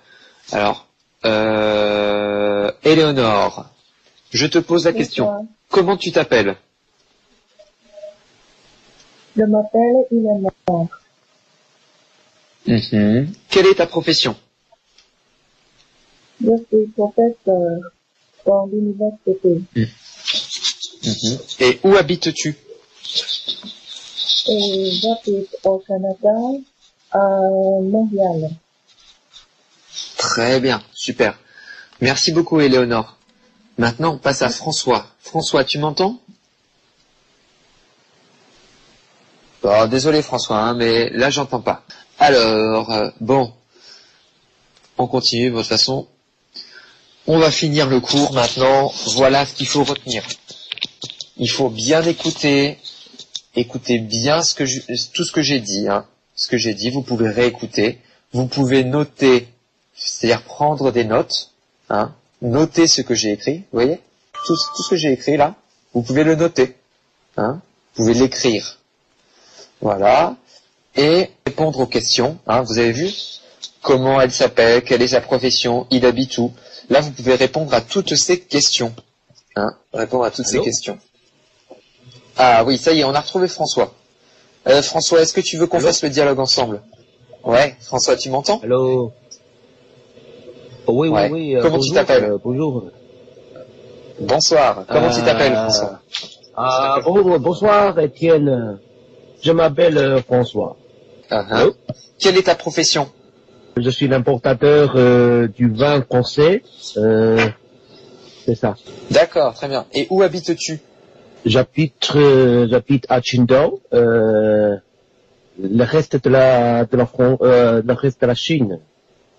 Alors, euh, Éléonore, je te pose la question. Comment tu t'appelles? Je m'appelle Eleanor. Mhm. Quelle est ta profession? Je suis professeur dans l'université Mhm. Et où habites-tu? Et j'habite au Canada, à Montréal. Très bien, super. Merci beaucoup, Éléonore. Maintenant, on passe à François. François, tu m'entends? Bon, désolé François, hein, mais là j'entends pas. Alors, euh, bon, on continue de toute façon. On va finir le cours maintenant. Voilà ce qu'il faut retenir. Il faut bien écouter, écoutez bien ce que je- tout ce que j'ai dit. Hein. Ce que j'ai dit, vous pouvez réécouter. Vous pouvez noter, c'est-à-dire prendre des notes. Hein. Noter ce que j'ai écrit. Vous voyez? Tout, tout ce que j'ai écrit là, vous pouvez le noter. Hein. Vous pouvez l'écrire. Voilà. Et répondre aux questions. Hein. Vous avez vu? Comment elle s'appelle? Quelle est sa profession? Il habite où? Là, vous pouvez répondre à toutes ces questions. Hein. Répondre à toutes ces questions. Ah oui, ça y est, on a retrouvé François. Euh, François, est-ce que tu veux qu'on fasse le dialogue ensemble? Ouais, François, tu m'entends? Allô? Oui, Ouais. oui, oui. euh, Comment tu t'appelles? euh, Bonjour. Bonsoir. Comment tu t'appelles, François? Ah, bon- bonsoir, Étienne. Je m'appelle François. Ah. Allô? Quelle est ta profession? Je suis l'importateur du vin français. C'est ça. D'accord, très bien. Et où habites-tu? J'habite, euh, j'habite à Qingdao. Euh, le reste de la, de la, Fran- euh, le reste de la Chine.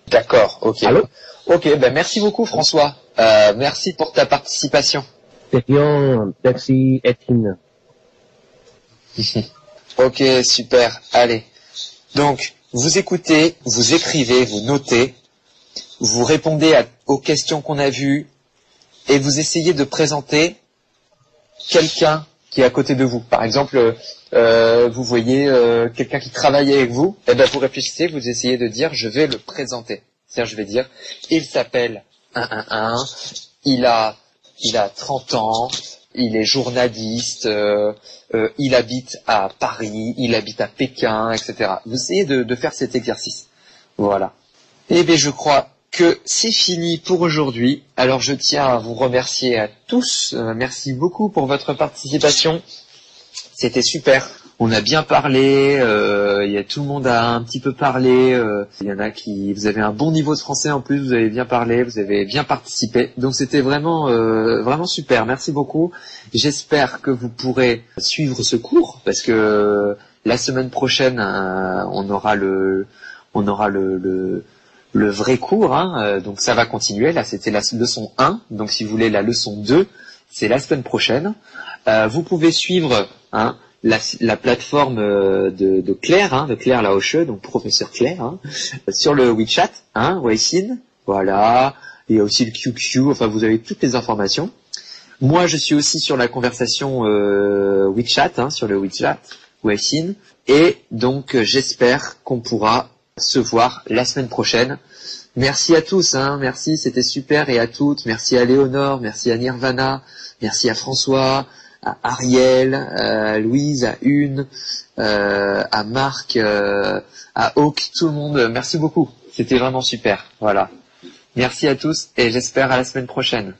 D'accord, ok. Allô? Ok, ben merci beaucoup, François. Euh, merci pour ta participation. C'est bien. Merci, Étienne. Ok, super. Allez. Donc, vous écoutez, vous écrivez, vous notez, vous répondez à- aux questions qu'on a vues et vous essayez de présenter quelqu'un qui est à côté de vous. Par exemple, euh, vous voyez euh, quelqu'un qui travaille avec vous, et ben vous réfléchissez, vous essayez de dire je vais le présenter. C'est-à-dire je vais dire il s'appelle 111, il a il a 30 ans, il est journaliste, euh, euh, il habite à Paris, il habite à Pékin, etc. Vous essayez de, de faire cet exercice. Voilà. Eh bien, je crois que c'est fini pour aujourd'hui. Alors, je tiens à vous remercier à tous. Euh, merci beaucoup pour votre participation. C'était super. on a bien parlé. euh, Il y a tout le monde a un petit peu parlé. euh, Il y en a qui, vous avez un bon niveau de français en plus. Vous avez bien parlé, vous avez bien participé. Donc c'était vraiment, euh, vraiment super. Merci beaucoup. J'espère que vous pourrez suivre ce cours parce que la semaine prochaine, euh, on aura le, on aura le, le, le vrai cours. hein. Euh, donc ça va continuer. Là, c'était la leçon 1. Donc si vous voulez la leçon 2, c'est la semaine prochaine. Euh, vous pouvez suivre hein, la, la plateforme euh, de, de Claire, hein, de Claire Laocheux, donc professeur Claire, hein, sur le WeChat, hein, Weixin, voilà. Il y a aussi le QQ, enfin vous avez toutes les informations. Moi, je suis aussi sur la conversation euh, WeChat, hein, sur le WeChat, Weixin, et donc euh, j'espère qu'on pourra se voir la semaine prochaine. Merci à tous, hein, merci, c'était super, et à toutes. Merci à Léonore, merci à Nirvana, merci à François, à Ariel, à Louise, à Une, euh, à Marc, euh, à Hawk, tout le monde. Merci beaucoup. C'était vraiment super. Voilà. Merci à tous et j'espère à la semaine prochaine.